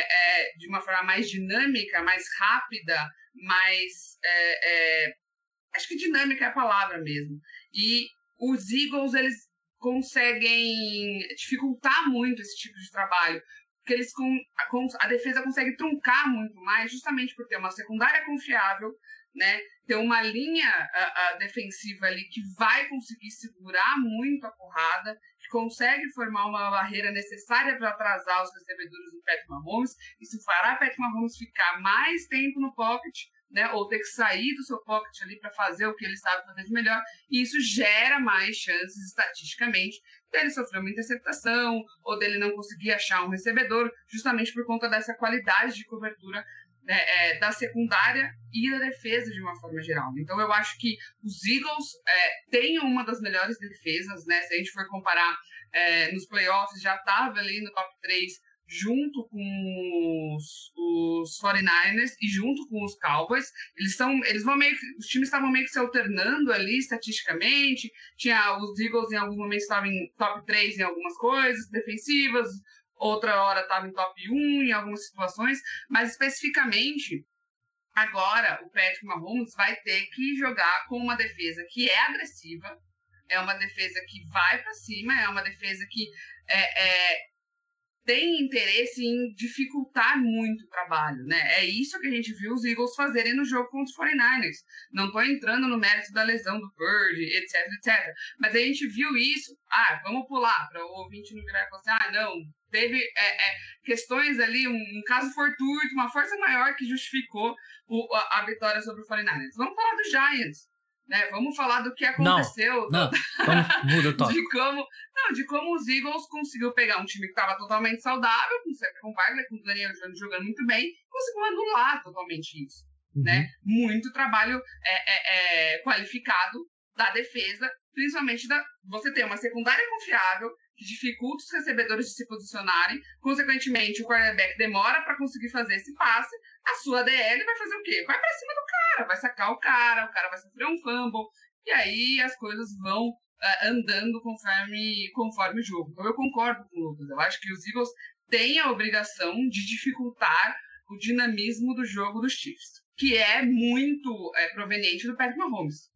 é, de uma forma mais dinâmica, mais rápida, mais. É, é acho que dinâmica é a palavra mesmo. E os Eagles, eles conseguem dificultar muito esse tipo de trabalho, que eles com, a, a, defesa consegue truncar muito mais, justamente por ter uma secundária confiável, né? Ter uma linha a, a defensiva ali que vai conseguir segurar muito a porrada, que consegue formar uma barreira necessária para atrasar os recebedores do Patrick Mahomes. Isso fará Patrick Mahomes ficar mais tempo no pocket, né, ou ter que sair do seu pocket ali para fazer o que ele sabe fazer de melhor, e isso gera mais chances estatisticamente dele sofrer uma interceptação, ou dele não conseguir achar um recebedor, justamente por conta dessa qualidade de cobertura né, é, da secundária e da defesa de uma forma geral. Então eu acho que os Eagles é, têm uma das melhores defesas, né? Se a gente for comparar é, nos playoffs, já estava ali no top 3 junto com os, os 49ers e junto com os Cowboys. Eles são, eles vão meio os times estavam meio que se alternando ali estatisticamente. Tinha os Eagles em alguns momentos estavam em top 3 em algumas coisas defensivas, outra hora estava em top 1 em algumas situações, mas especificamente agora o Patrick Mahomes vai ter que jogar com uma defesa que é agressiva, é uma defesa que vai para cima, é uma defesa que é, é, tem interesse em dificultar muito o trabalho, né? É isso que a gente viu os Eagles fazerem no jogo contra os 49ers. Não estou entrando no mérito da lesão do Bird, etc, etc. Mas a gente viu isso. Ah, vamos pular para o ouvinte não virar e falar assim, ah, não, teve é, é, questões ali, um, um, caso fortuito, uma força maior que justificou o, a, a, vitória sobre o 49ers. Vamos falar do Giants. Né? Vamos falar do que aconteceu. Não, não. muda o [LAUGHS] de como não, de como os Eagles conseguiu pegar um time que estava totalmente saudável, com o Wagner, com o Daniel Jones jogando muito bem, conseguiu anular totalmente isso. Uhum. Né? Muito trabalho é, é, é, qualificado da defesa, principalmente da. Você tem uma secundária confiável, que dificulta os recebedores de se posicionarem, consequentemente, o quarterback demora para conseguir fazer esse passe, a sua DL vai fazer o quê? Vai para cima do cara, vai sacar o cara, o cara vai sofrer um fumble, e aí as coisas vão uh, andando conforme, conforme o jogo. Então eu concordo com o Lucas, eu acho que os Eagles têm a obrigação de dificultar o dinamismo do jogo dos Chiefs, que é muito é, proveniente do Patrick Mahomes.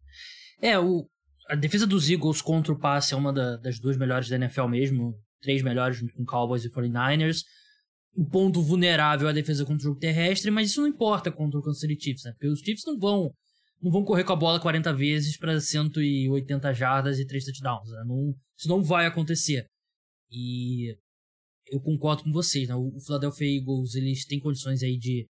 É, o, a defesa dos Eagles contra o passe é uma da, das duas melhores da NFL mesmo, três melhores com Cowboys e 49ers o ponto vulnerável a defesa contra o jogo terrestre, mas isso não importa contra o Kansas City Chiefs, né? Porque os Chiefs não vão não vão correr com a bola 40 vezes para 180 jardas e 3 touchdowns. Né? Não, isso não vai acontecer. E eu concordo com vocês, né? O Philadelphia Eagles, eles têm condições aí de,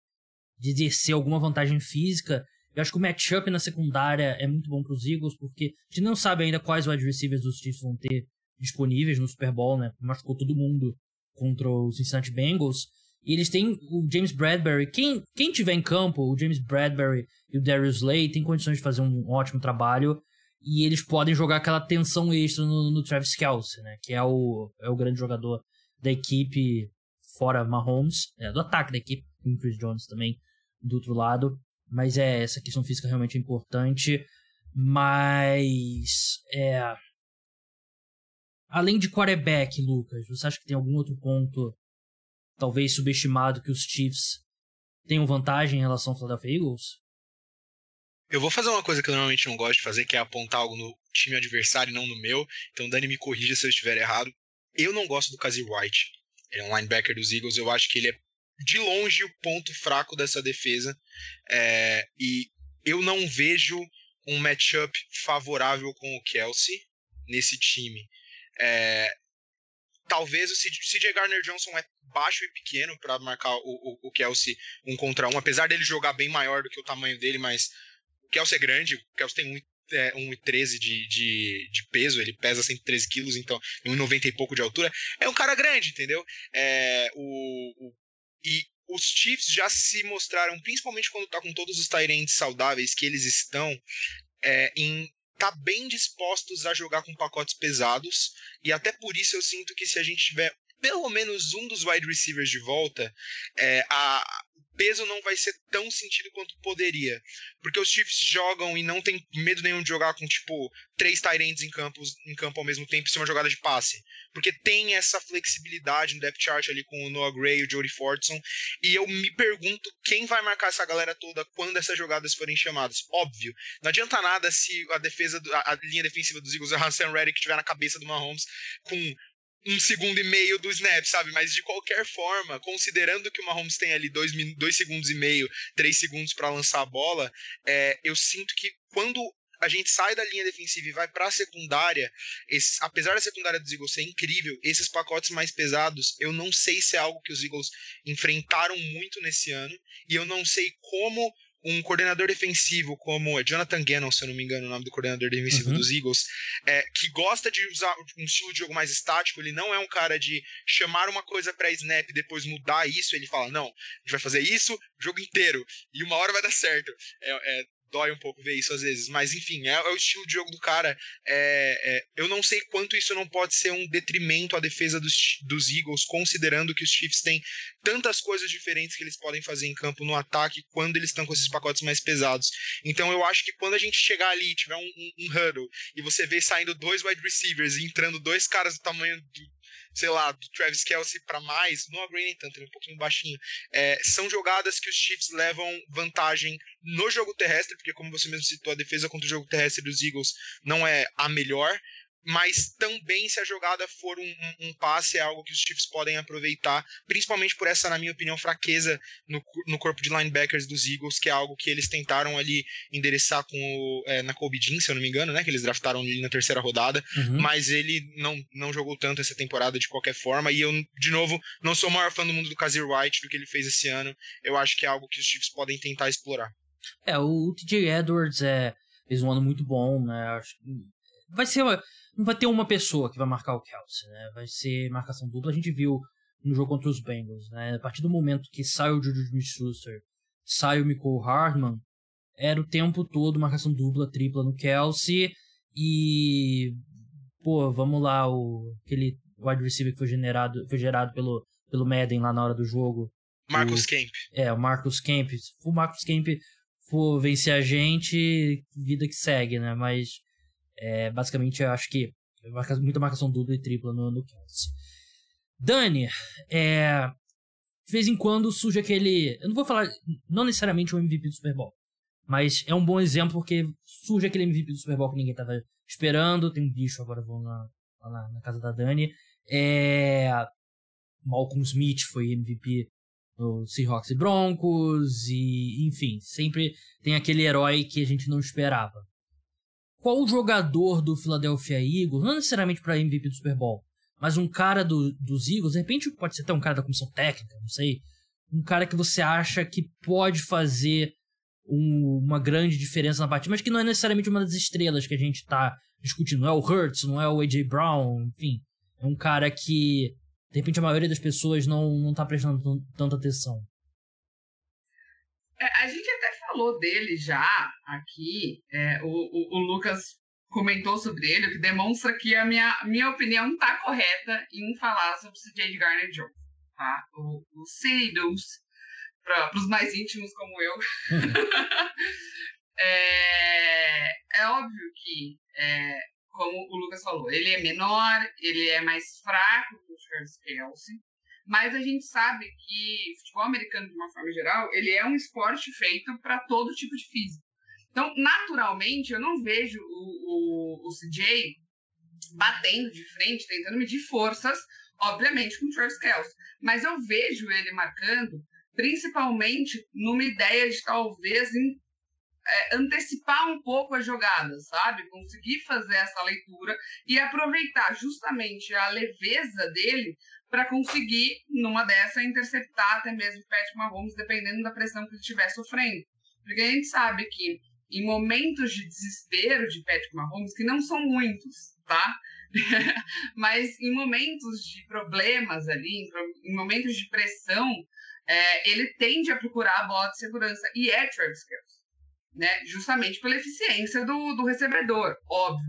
de exercer alguma vantagem física. Eu acho que o matchup na secundária é muito bom para os Eagles, porque a gente não sabe ainda quais wide receivers os Chiefs vão ter disponíveis no Super Bowl, né? Machucou todo mundo contra os Cincinnati Bengals. E eles têm o James Bradbury. Quem, quem tiver em campo, o James Bradbury e o Darius Slay tem condições de fazer um ótimo trabalho. E eles podem jogar aquela tensão extra no, no Travis Kelce, né? Que é o, é o grande jogador da equipe, fora Mahomes, é, do ataque da equipe, com Chris Jones também do outro lado. Mas é, essa questão física realmente é importante. Mas. É, Além de quarterback, Lucas, você acha que tem algum outro ponto, talvez subestimado, que os Chiefs tenham vantagem em relação ao Philadelphia Eagles? Eu vou fazer uma coisa que eu normalmente não gosto de fazer, que é apontar algo no time adversário e não no meu. Então, Dani, me corrija se eu estiver errado. Eu não gosto do Casey White. Ele é um linebacker dos Eagles. Eu acho que ele é, de longe, o ponto fraco dessa defesa. É, e eu não vejo um matchup favorável com o Kelsey nesse time. É, talvez o CJ Garner Johnson é baixo e pequeno para marcar o, o, o, Kelsey um contra um, apesar dele jogar bem maior do que o tamanho dele, mas o Kelsey é grande, o Kelsey tem 1,13 é, 1, de, de, de peso, ele pesa 113 quilos, então 1,90 e pouco de altura. É um cara grande, entendeu? É, o, o, e os Chiefs já se mostraram, principalmente quando tá com todos os Tyrants saudáveis que eles estão, é, em tá bem dispostos a jogar com pacotes pesados, e até por isso eu sinto que se a gente tiver pelo menos um dos wide receivers de volta, é, a, peso não vai ser tão sentido quanto poderia. Porque os Chiefs jogam e não tem medo nenhum de jogar com, tipo, três ends em campo, em campo ao mesmo tempo e ser uma jogada de passe. Porque tem essa flexibilidade no depth chart ali com o Noah Gray e o Jody Fortson. E eu me pergunto quem vai marcar essa galera toda quando essas jogadas forem chamadas. Óbvio, não adianta nada se a defesa, a, a linha defensiva dos Eagles, [LAUGHS] a Hassan Reddick, estiver na cabeça do Mahomes com um segundo e meio do snap, sabe? Mas de qualquer forma, considerando que o Mahomes tem ali dois, dois segundos e meio, três segundos para lançar a bola, é, eu sinto que quando a gente sai da linha defensiva e vai para a secundária, esse, apesar da secundária dos Eagles ser incrível, esses pacotes mais pesados, eu não sei se é algo que os Eagles enfrentaram muito nesse ano, e eu não sei como um coordenador defensivo como é Jonathan Gannon, se eu não me engano, o nome do coordenador defensivo uhum. dos Eagles, é, que gosta de usar um estilo de jogo mais estático, ele não é um cara de chamar uma coisa para snap e depois mudar isso, ele fala, não, a gente vai fazer isso o jogo inteiro, e uma hora vai dar certo. É, é, dói um pouco ver isso às vezes. Mas enfim, é, é o estilo de jogo do cara. É, é, eu não sei quanto isso não pode ser um detrimento à defesa dos, dos Eagles, considerando que os Chiefs têm tantas coisas diferentes que eles podem fazer em campo no ataque quando eles estão com esses pacotes mais pesados. Então eu acho que quando a gente chegar ali e tiver um, um, um huddle e você vê saindo dois wide receivers e entrando dois caras do tamanho do, sei lá, do Travis Kelsey para mais, não agree nem tanto, ele é um pouquinho baixinho. É, são jogadas que os Chiefs levam vantagem no jogo terrestre, porque como você mesmo citou, a defesa contra o jogo terrestre dos Eagles não é a melhor, mas também se a jogada for um, um, passe, é algo que os Chiefs podem aproveitar, principalmente por essa, na minha opinião, fraqueza no, no corpo de linebackers dos Eagles, que é algo que eles tentaram ali endereçar com o, é, na Kobe Jean, se eu não me engano, né, que eles draftaram ali na terceira rodada, uhum. mas ele não, não jogou tanto essa temporada de qualquer forma, e eu, de novo, não sou o maior fã do mundo do Kazir White, do que ele fez esse ano, eu acho que é algo que os Chiefs podem tentar explorar. É, o TJ Edwards é, fez um ano muito bom, né, acho que vai ser uma não vai ter uma pessoa que vai marcar o Kelsey, né? Vai ser marcação dupla. A gente viu no jogo contra os Bengals, né? A partir do momento que sai o Juju Smith-Schuster, sai o Michael Hartman, era o tempo todo marcação dupla, tripla no Kelsey e pô, vamos lá, o aquele wide receiver que foi generado, foi gerado pelo pelo Madden lá na hora do jogo. Marcus o, Kemp. É, o Marcus Kemp. Se o Marcus Kemp for vencer a gente, vida que segue, né? Mas é, basicamente, eu acho que muita marcação dupla e tripla no, no Kelsey. Dani, é, de vez em quando surge aquele. Eu não vou falar, não necessariamente o MVP do Super Bowl, mas é um bom exemplo porque surge aquele MVP do Super Bowl que ninguém tava esperando. Tem um bicho agora, vou na, na, na casa da Dani. É, Malcolm Smith foi MVP no Seahawks e Broncos, e enfim, sempre tem aquele herói que a gente não esperava qual jogador do Philadelphia Eagles, não necessariamente para MVP do Super Bowl, mas um cara do, dos Eagles, de repente pode ser até um cara da comissão técnica, não sei, um cara que você acha que pode fazer um, uma grande diferença na partida, mas que não é necessariamente uma das estrelas que a gente está discutindo. Não é o Hurts, não é o A.J. Brown, enfim. É um cara que, de repente, a maioria das pessoas não, não tá prestando tanta atenção. É, a gente até falou dele já aqui, é, o, o, o, Lucas comentou sobre ele, o que demonstra que a minha, minha opinião está correta em falar sobre CJ Garner Jones. Tá? O, o Seidos, para os mais íntimos como eu. [LAUGHS] é, é óbvio que, é, como o Lucas falou, ele é menor, ele é mais fraco que o Travis Kelsey, mas a gente sabe que futebol americano, de uma forma geral, ele é um esporte feito para todo tipo de físico. Então, naturalmente, eu não vejo o, o, o CJ batendo de frente, tentando medir forças, obviamente com o Travis Kelce. Mas eu vejo ele marcando, principalmente numa ideia de talvez em, é, antecipar um pouco a jogada, sabe? Conseguir fazer essa leitura e aproveitar justamente a leveza dele para conseguir, numa dessa, interceptar até mesmo o Patrick Mahomes, dependendo da pressão que ele estiver sofrendo. Porque a gente sabe que em momentos de desespero de Patrick Mahomes, que não são muitos, tá? [LAUGHS] Mas em momentos de problemas ali, em momentos de pressão, é, ele tende a procurar a bola de segurança e é Travis Kelce, né? Justamente pela eficiência do, do recebedor, óbvio.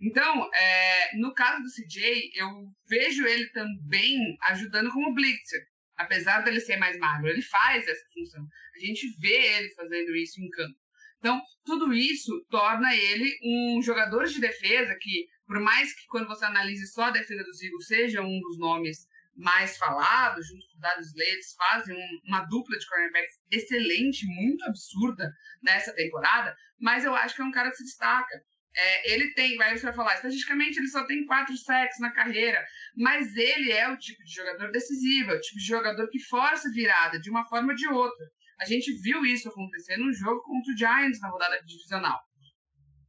Então, é, no caso do CJ, eu vejo ele também ajudando como blitzer. Apesar dele ser mais magro, ele faz essa função. A gente vê ele fazendo isso em campo. Então, tudo isso torna ele um jogador de defesa que, por mais que quando você analise só a defesa dos Eagles seja um dos nomes mais falados, junto com o Darius Leite, fazem um, uma dupla de cornerbacks excelente, muito absurda nessa temporada, mas eu acho que é um cara que se destaca. É, ele tem, vai você vai falar, estatisticamente ele só tem quatro sacks na carreira, mas ele é o tipo de jogador decisivo, é o tipo de jogador que força virada de uma forma ou de outra. A gente viu isso acontecer num jogo contra o Giants na rodada divisional,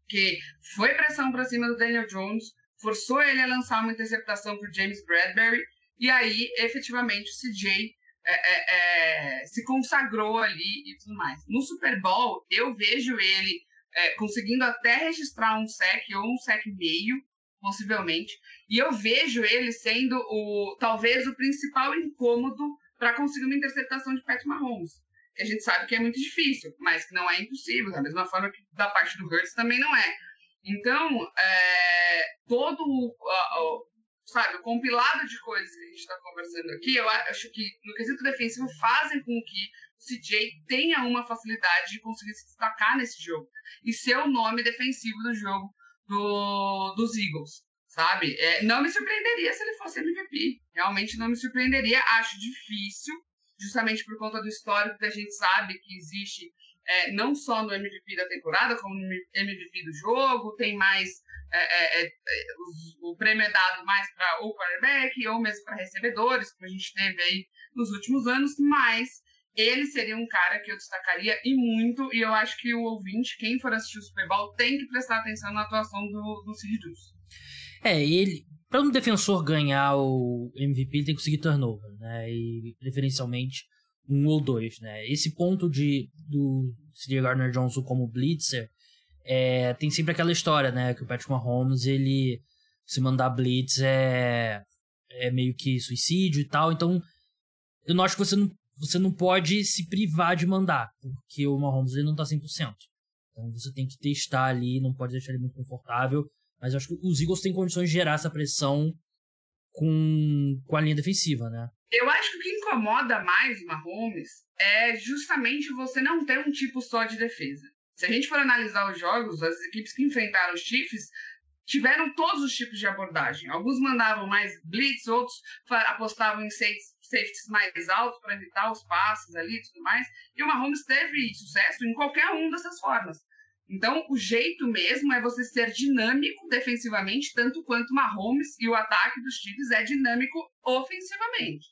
que foi pressão para cima do Daniel Jones, forçou ele a lançar uma interceptação para James Bradbury, e aí, efetivamente, o CJ é, é, é, se consagrou ali e tudo mais. No Super Bowl, eu vejo ele é, conseguindo até registrar um sec ou um sec meio, possivelmente, e eu vejo ele sendo o talvez o principal incômodo para conseguir uma interceptação de Pat Mahomes. Que a gente sabe que é muito difícil, mas que não é impossível, da mesma forma que da parte do Hurts também não é. Então, é, todo o, sabe, o compilado de coisas que a gente está conversando aqui, eu acho que no quesito defensivo fazem com que o CJ tenha uma facilidade de conseguir se destacar nesse jogo e ser o nome defensivo do jogo do, dos Eagles, sabe? É, não me surpreenderia se ele fosse MVP. Realmente não me surpreenderia. Acho difícil, justamente por conta do histórico que a gente sabe que existe é, não só no MVP da temporada, como no MVP do jogo, tem mais. É, é, é o, prêmio é dado mais para o quarterback ou mesmo para recebedores, como a gente teve aí nos últimos anos, mas ele seria um cara que eu destacaria e muito, e eu acho que o ouvinte, quem for assistir o Super Bowl, tem que prestar atenção na atuação do, do Sid É, ele, para um defensor ganhar o MVP, ele tem que conseguir turnover, né? E preferencialmente um ou dois, né? Esse ponto de do C.J. Gardner Johnson como blitzer é, tem sempre aquela história, né? Que o Patrick Mahomes ele se mandar blitz é é meio que suicídio e tal. Então eu não acho que você não você não pode se privar de mandar, porque o Mahomes ele não tá 100%. Então você tem que testar ali, não pode deixar ele muito confortável. Mas eu acho que os Eagles têm condições de gerar essa pressão com, com a linha defensiva, né? Eu acho que o que incomoda mais o Mahomes é justamente você não ter um tipo só de defesa. Se a gente for analisar os jogos, as equipes que enfrentaram os Chiefs tiveram todos os tipos de abordagem. Alguns mandavam mais blitz, outros apostavam em safeties mais altos para evitar os passes ali e tudo mais. E o Mahomes teve sucesso em qualquer uma dessas formas. Então, o jeito mesmo é você ser dinâmico defensivamente, tanto quanto Mahomes e o ataque dos Chiefs é dinâmico ofensivamente.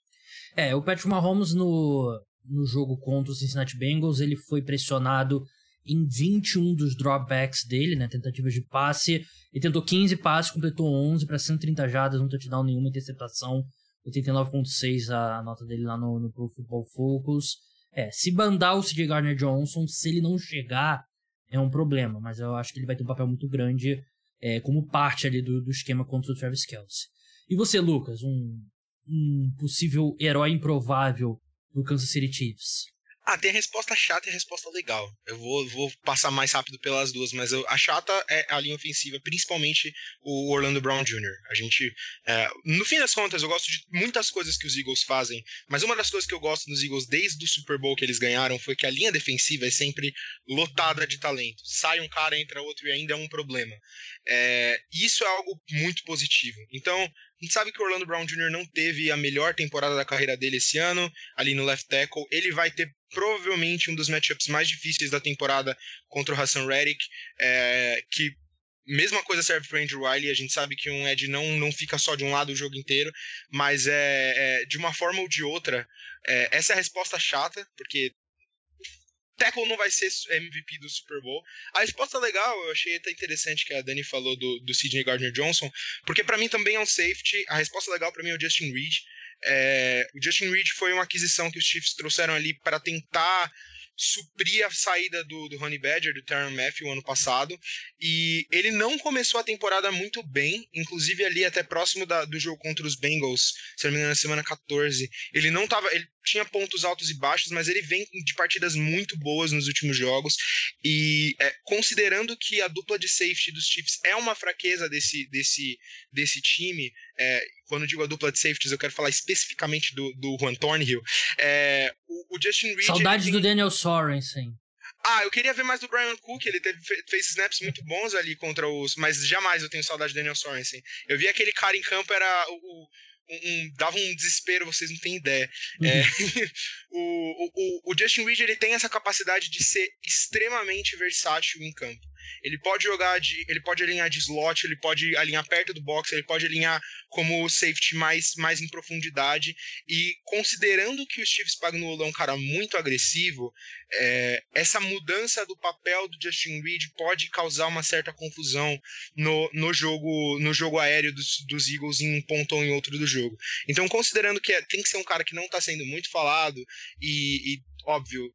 É, o Patrick Mahomes no, no jogo contra o Cincinnati Bengals, ele foi pressionado em 21 dos dropbacks dele, né, tentativas de passe. Ele tentou 15 passes, completou 11 para 130 jardas, não touchdown nenhuma interceptação. 89.6 a nota dele lá no, no Pro Football Focus. É, se bandar o CJ Gardner Johnson, se ele não chegar, é um problema, mas eu acho que ele vai ter um papel muito grande é, como parte ali do, do esquema contra o Travis Kelce. E você, Lucas, um, um possível herói improvável do Kansas City Chiefs? Ah, tem a resposta chata e a resposta legal. Eu vou, vou passar mais rápido pelas duas, mas eu, a chata é a linha ofensiva, principalmente o Orlando Brown Jr. A gente, é, no fim das contas, eu gosto de muitas coisas que os Eagles fazem, mas uma das coisas que eu gosto dos Eagles desde o Super Bowl que eles ganharam foi que a linha defensiva é sempre lotada de talento. Sai um cara, entra outro e ainda é um problema. É, isso é algo muito positivo. Então, a gente sabe que o Orlando Brown Jr. não teve a melhor temporada da carreira dele esse ano, ali no left tackle. Ele vai ter provavelmente um dos matchups mais difíceis da temporada contra o Hassan Reddick, é, que mesma coisa serve para Andrew Wiley. A gente sabe que um Ed não, não fica só de um lado o jogo inteiro, mas é, é de uma forma ou de outra. É, essa é a resposta chata, porque tackle não vai ser MVP do Super Bowl. A resposta legal, eu achei até interessante que a Dani falou do, do Sidney Gardner Johnson, porque para mim também é um safety. A resposta legal para mim é o Justin Reed. É, o Justin Reed foi uma aquisição que os Chiefs trouxeram ali para tentar suprir a saída do, do Honey Badger, do Terran Matthew, ano passado. E ele não começou a temporada muito bem, inclusive ali até próximo da, do jogo contra os Bengals, se não me engano, na semana 14. Ele não tava. Ele tinha pontos altos e baixos, mas ele vem de partidas muito boas nos últimos jogos. E é, considerando que a dupla de safety dos Chiefs é uma fraqueza desse, desse, desse time, é, quando digo a dupla de safeties, eu quero falar especificamente do, do Juan Thornhill. É, o, o, Justin Reed. Saudades tem... do Daniel Sorensen. Ah, eu queria ver mais do Brian Cook, ele teve, fez snaps muito bons ali contra os. Mas jamais eu tenho saudade do Daniel Sorensen. Eu vi aquele cara em campo, era o, um, dava um desespero, vocês não têm ideia. Uhum. [LAUGHS] É, o, o, o Justin Reed ele tem essa capacidade de ser extremamente versátil em campo. Ele pode jogar de. Ele pode alinhar de slot, ele pode alinhar perto do box, ele pode alinhar como safety mais, mais em profundidade. E considerando que o Steve Spagnuolo é um cara muito agressivo, é, essa mudança do papel do Justin Reed pode causar uma certa confusão no, no, jogo, no jogo aéreo dos, dos Eagles em um ponto ou em outro do jogo. Então, considerando que é, tem que ser um cara que não está sendo muito falado e, e óbvio,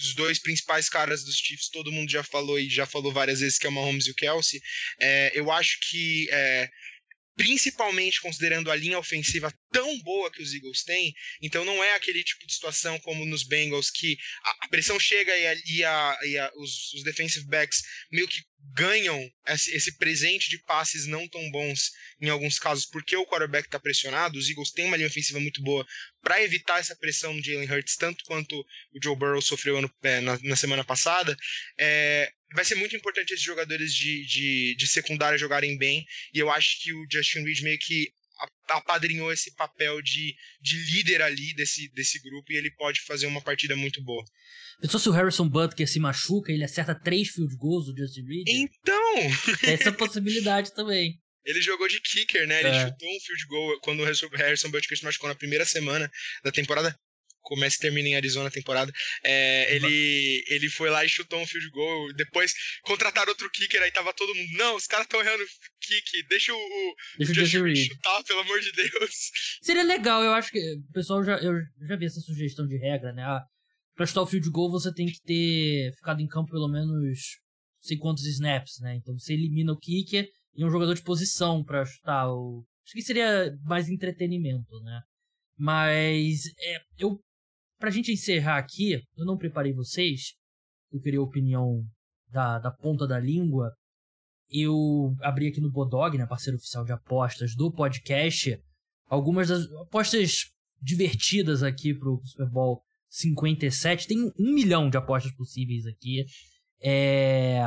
dos dois principais caras dos Chiefs, todo mundo já falou e já falou várias vezes que é o Mahomes e o Kelsey. É, eu acho que é, principalmente considerando a linha ofensiva tão boa que os Eagles têm, então não é aquele tipo de situação como nos Bengals que a, pressão chega e, a, e, a, e os, os, defensive backs meio que ganham esse, esse, presente de passes não tão bons em alguns casos porque o quarterback está pressionado. Os Eagles têm uma linha ofensiva muito boa para evitar essa pressão no Jalen Hurts, tanto quanto o Joe Burrow sofreu é, na, na, semana passada. É, vai ser muito importante esses jogadores de, de, de secundária jogarem bem, e eu acho que o Justin Reed meio que apadrinhou esse papel de, de líder ali desse, desse grupo e ele pode fazer uma partida muito boa. Pensou se o Harrison Butker se machuca ele acerta três field goals do Justin Reed? Então! [LAUGHS] Essa [LAUGHS] possibilidade também. Ele jogou de kicker, né? Ele é. chutou um field goal quando o Harrison Butker se machucou na primeira semana da temporada começa e termina em Arizona a temporada. É, ele, ele foi lá e chutou um field goal. Depois contrataram outro kicker, aí tava todo mundo. Não, os caras estão errando kick. Deixa o, deixa o Justin chutar, pelo amor de Deus. Seria legal, eu acho que. O pessoal já, eu já vi essa sugestão de regra, né? Ah, pra chutar o field goal, você tem que ter ficado em campo pelo menos sei quantos snaps, né? Então você elimina o kicker e um jogador de posição para chutar o. Acho que seria mais entretenimento, né? Mas é, eu Pra gente encerrar aqui, eu não preparei vocês, eu queria a opinião da, da ponta da língua. Eu abri aqui no Bodog, né, parceiro oficial de apostas do podcast, algumas das apostas divertidas aqui pro Super Bowl 57. Tem um milhão de apostas possíveis aqui. É...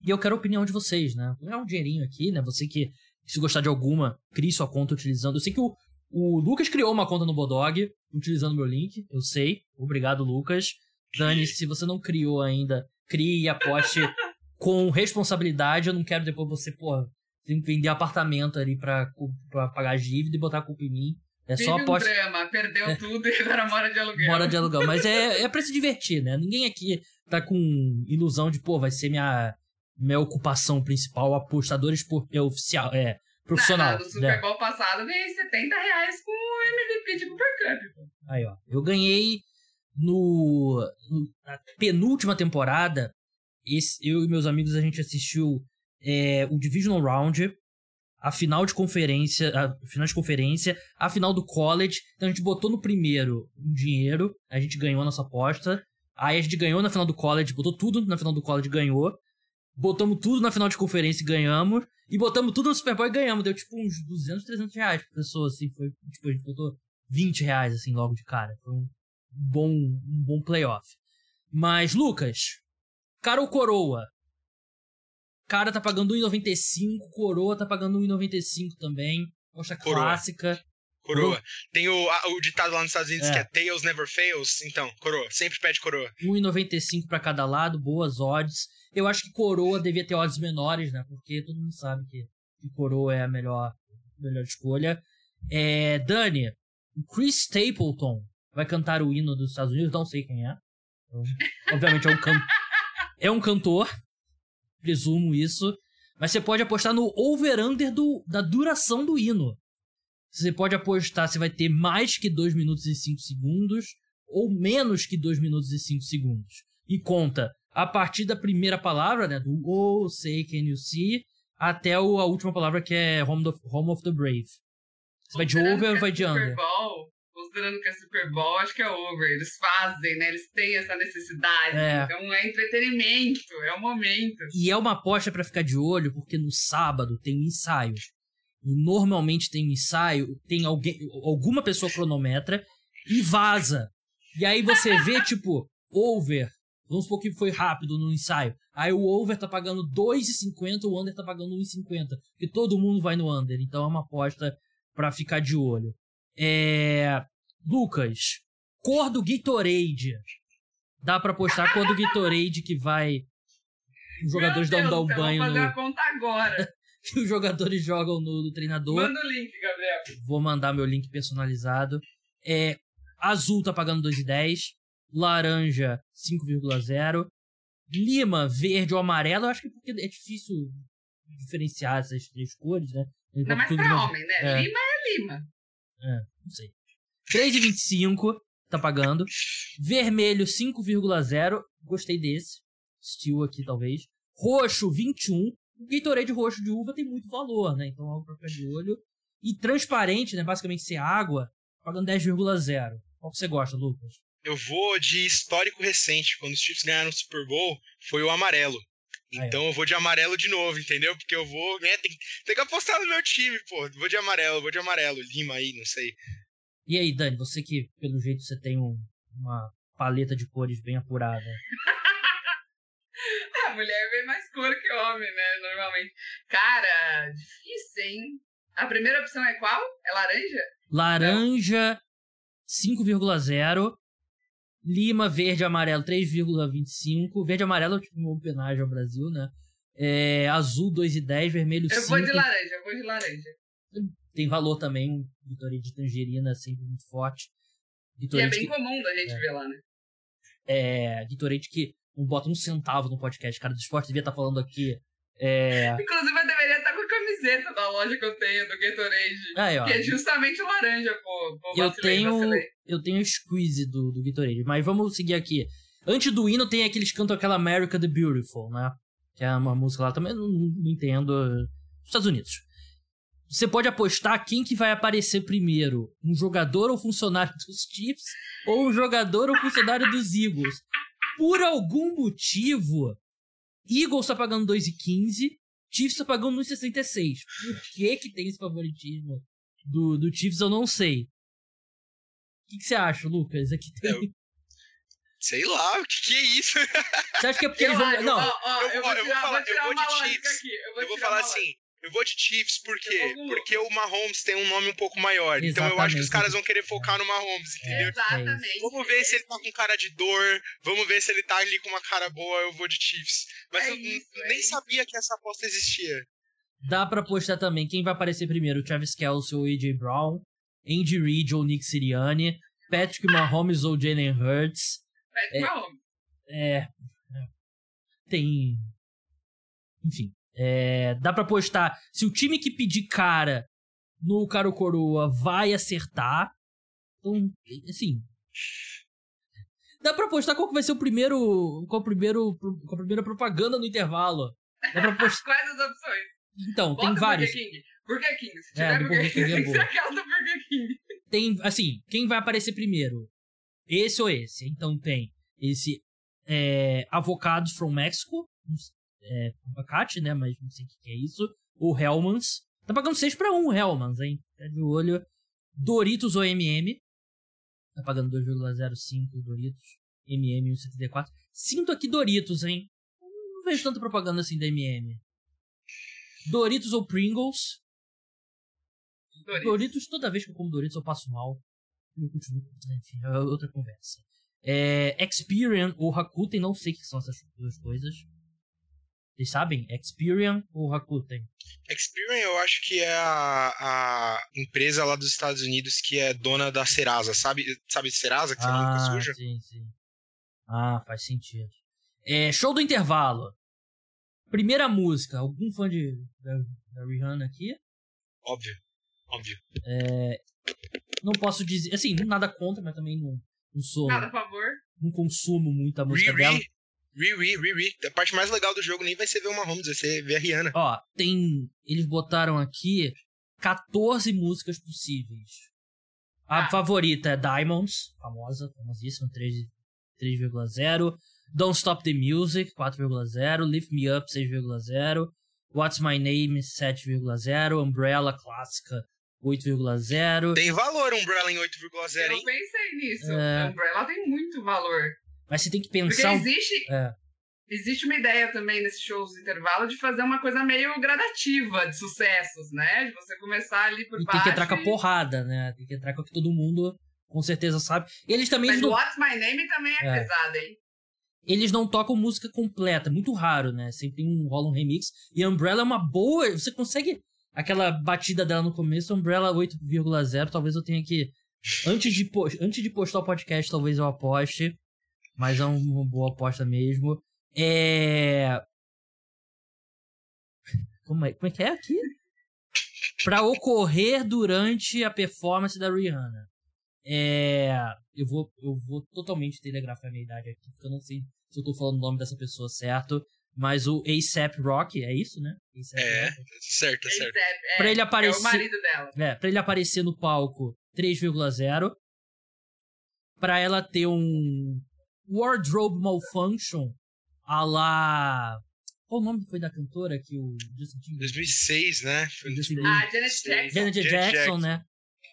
E eu quero a opinião de vocês, né? Ganhar um dinheirinho aqui, né? Você que, se gostar de alguma, crie sua conta utilizando. Eu sei que o, o Lucas criou uma conta no Bodog, utilizando meu link, eu sei. Obrigado, Lucas. Dani, se você não criou ainda, crie e aposte com responsabilidade. Eu não quero depois você, porra, vender apartamento ali pra, pra pagar a dívida e botar a culpa em mim. É só aposta. Um drama, perdeu é. tudo e agora mora de aluguel. Mora de aluguel. Mas é, [LAUGHS] é pra se divertir, né? Ninguém aqui tá com ilusão de, pô, vai ser minha, minha ocupação principal, apostadores por, é, oficial, é, profissional. No Super né? Bowl passado ganhei 70 reais com o MVP de Cooper Cup. Aí, ó. Eu ganhei no, no na penúltima temporada. Esse, eu e meus amigos a gente assistiu é, o Divisional Round, a final de conferência, a final de conferência, a final do college. Então a gente botou no primeiro um dinheiro, a gente ganhou a nossa aposta. Aí a gente ganhou na final do college, botou tudo na final do college, ganhou. Botamos tudo na final de conferência e ganhamos. E botamos tudo no Super Bowl e ganhamos. Deu tipo uns 200, 300 reais por pessoa, assim. Foi, tipo, a gente botou 20 reais, assim, logo de cara. Foi um bom, um bom playoff. Mas, Lucas, cara ou coroa? Cara tá pagando 1,95, coroa tá pagando 1,95 também. Poxa, clássica. Coroa. Tem o, a, o ditado lá nos Estados Unidos é. que é Tails never fails. Então, coroa. Sempre pede coroa. 1,95 para cada lado, boas odds. Eu acho que coroa devia ter odds menores, né? Porque todo mundo sabe que, que coroa é a melhor, melhor escolha. É, Dani, o Chris Stapleton vai cantar o hino dos Estados Unidos. Não sei quem é. Então, obviamente é um, can... é um cantor. Presumo isso. Mas você pode apostar no over-under da duração do hino. Você pode apostar se vai ter mais que 2 minutos e 5 segundos ou menos que 2 minutos e 5 segundos. E conta a partir da primeira palavra, né, do Oh, Say, Can You See, até a última palavra que é Home of, Home of the Brave. Você vai de over ou vai de under? Bowl, considerando que é Super Bowl, acho que é over. Eles fazem, né? Eles têm essa necessidade. É. Então é entretenimento, é o momento. E é uma aposta para ficar de olho, porque no sábado tem um ensaio normalmente tem um ensaio, tem alguém, alguma pessoa cronometra e vaza. E aí você vê, [LAUGHS] tipo, over. Vamos supor que foi rápido no ensaio. Aí o over tá pagando 2,50, o under tá pagando 1,50. Porque todo mundo vai no under. Então é uma aposta para ficar de olho. É... Lucas, cor do Gatorade. Dá pra apostar a cor do [LAUGHS] Gatorade que vai os jogadores Meu dão, Deus dão céu, banho Vou fazer no. a conta agora. Que [LAUGHS] os jogadores jogam no, no treinador. Manda o link, Gabriel. Vou mandar meu link personalizado. É, azul tá pagando 2,10. Laranja, 5,0. Lima, verde ou amarelo. Eu acho que porque é difícil diferenciar essas três cores, né? Mais Tudo pra mais- homem, né? é. Lima é Lima. Não sei. 3,25 tá pagando. Vermelho, 5,0. Gostei desse. Steel aqui, talvez. Roxo, 21. O Gatorade roxo de uva tem muito valor, né? Então algo pra ficar de olho. E transparente, né? Basicamente ser água, pagando 10,0. Qual que você gosta, Lucas? Eu vou de histórico recente. Quando os Chiefs ganharam o Super Bowl, foi o amarelo. Ah, é. Então eu vou de amarelo de novo, entendeu? Porque eu vou. Né, tem, tem que apostar no meu time, pô. Vou de amarelo, vou de amarelo. Lima aí, não sei. E aí, Dani, você que, pelo jeito, você tem um- uma paleta de cores bem apurada. [LAUGHS] [LAUGHS] A mulher bem mais cor que homem, né? Normalmente. Cara, difícil, hein? A primeira opção é qual? É laranja? Laranja, 5,0. Lima, verde amarelo, 3,25. Verde e amarelo é tipo uma homenagem ao Brasil, né? É, azul, 2,10. Vermelho, Eu 5. vou de laranja, eu vou de laranja. Tem valor também. Vitória de tangerina, sempre muito forte. E é bem que, comum da gente É. ver lá, né? é, Gatorade que não bota um centavo no podcast. Cara do esporte devia estar falando aqui. É, Inclusive, eu deveria estar com a camiseta da loja que eu tenho, do Gatorade. aí, ó. Que é justamente laranja, pô. pô Eu vacilei, tenho, vacilei. eu tenho a squeeze do, do Gatorade, mas vamos seguir aqui. Antes do hino tem aqueles que cantam aquela America the Beautiful, né? Que é uma música lá também, não, não entendo. Estados Unidos. Você pode apostar quem que vai aparecer primeiro, um jogador ou funcionário dos Chiefs ou um jogador ou funcionário dos Eagles. Por algum motivo, Eagles tá pagando 2,15, Chiefs tá pagando 1,66. Por que que tem esse favoritismo do, do Chiefs, eu não sei. O que, que você acha, Lucas? Aqui tem... Eu- Sei lá, o que, que é isso? Você acha que é porque Eu eles vão... Não, ó, ó, eu eu vou- falar- eu vou uma de Chiefs. aqui. Eu vou, Eu vou falar assim, eu vou de Chiefs por quê? Porque o Mahomes tem um nome um pouco maior. Então eu acho que os Exatamente. caras vão querer focar no Mahomes, É. entendeu? Exatamente. Vamos ver se ele tá com cara de dor, vamos ver se ele tá ali com uma cara boa, eu vou de Chiefs. Mas É eu isso, é nem isso. sabia que essa aposta existia. dá pra apostar também quem vai aparecer primeiro, Travis Kelce ou AJ Brown, Andy Reid ou Nick Sirianni, Patrick Mahomes ou Jalen Hurts. Patrick É. Mahomes. É, é, tem... Enfim, é, dá pra apostar se o time que pedir cara no Caro Coroa vai acertar. Então, assim... Dá pra apostar qual que vai ser o primeiro. Qual, o primeiro, qual a primeira propaganda no intervalo. Dá pra [LAUGHS] apostar. Quais as opções? Então, tem Bota vários. Burger King. Burger King. Se É, tiver do Burger Burger King, King é tem que ser boa. aquela do Burger King. Tem, assim, quem vai aparecer primeiro? Esse ou esse? Então tem esse é, Avocados from Mexico. É, abacate, né? Mas não sei o que é isso. O Hellmann's. Tá pagando 6 pra 1 o Hellmann's, hein? Tá de olho. Doritos ou MM. Tá pagando 2,05 Doritos. MM 1,74. Sinto aqui Doritos, hein? Não vejo tanta propaganda assim da MM. Doritos ou Pringles. Doritos. Doritos, toda vez que eu como Doritos eu passo mal. Eu continuo. Enfim, é outra conversa. É, Experian ou Rakuten, não sei o que são essas duas coisas. Vocês sabem? Experian ou Rakuten? Experian eu acho que é a, a empresa lá dos Estados Unidos que é dona da Serasa, sabe? Sabe Serasa, que você nunca Ah, suja? sim, sim. Ah, faz sentido. É, show do intervalo. Primeira música. Algum fã de, da, da Rihanna aqui? Óbvio, óbvio. Não posso dizer. Assim, nada contra, mas também não, não sou. Nada a favor. Não consumo muito a música dela. Riri, Riri. A parte mais legal do jogo nem vai ser ver o Mahomes, vai ser ver a Rihanna. Ó, tem. Eles botaram aqui 14 músicas possíveis. A Ah. favorita é Diamonds, famosa, famosíssima, 3 3,0. Don't Stop the Music, 4,0. Lift Me Up, 6,0. What's My Name, 7,0. Umbrella Clássica, 8,0. Tem valor Umbrella em 8,0, hein? Eu pensei nisso. É. Umbrella tem muito valor. Mas você tem que Porque pensar. um- existe, É. existe uma ideia também nesses shows de intervalo de fazer uma coisa meio gradativa de sucessos, né? De você começar ali por E baixo. tem que entrar com a porrada, né? Tem que entrar com o que todo mundo com certeza sabe. Eles também. Mas não- What's My Name também é, É. pesado, hein? eles não tocam música completa, muito raro, né? Sempre tem um, rola um remix. E Umbrella é uma boa. Você consegue. Aquela batida dela no começo, Umbrella 8,0, talvez eu tenha que. Antes de, antes de postar o podcast, talvez eu aposte. Mas é uma boa aposta mesmo. É. Como é, como é que é aqui? Pra ocorrer durante a performance da Rihanna. É. Eu vou, eu vou totalmente telegrafar a minha idade aqui, porque eu não sei se eu tô falando o nome dessa pessoa certo. Mas o ASAP Rock, é isso, né? é, Rock. certo, certo. É, pra ele aparecer, é o marido dela. É, pra ele aparecer no palco 3,0. Pra ela ter um wardrobe malfunction a lá... Qual o nome foi da cantora que o Justin Timberlake... 2006, né? Foi ah, Janet Jackson. Janet Jackson, Jackson, né?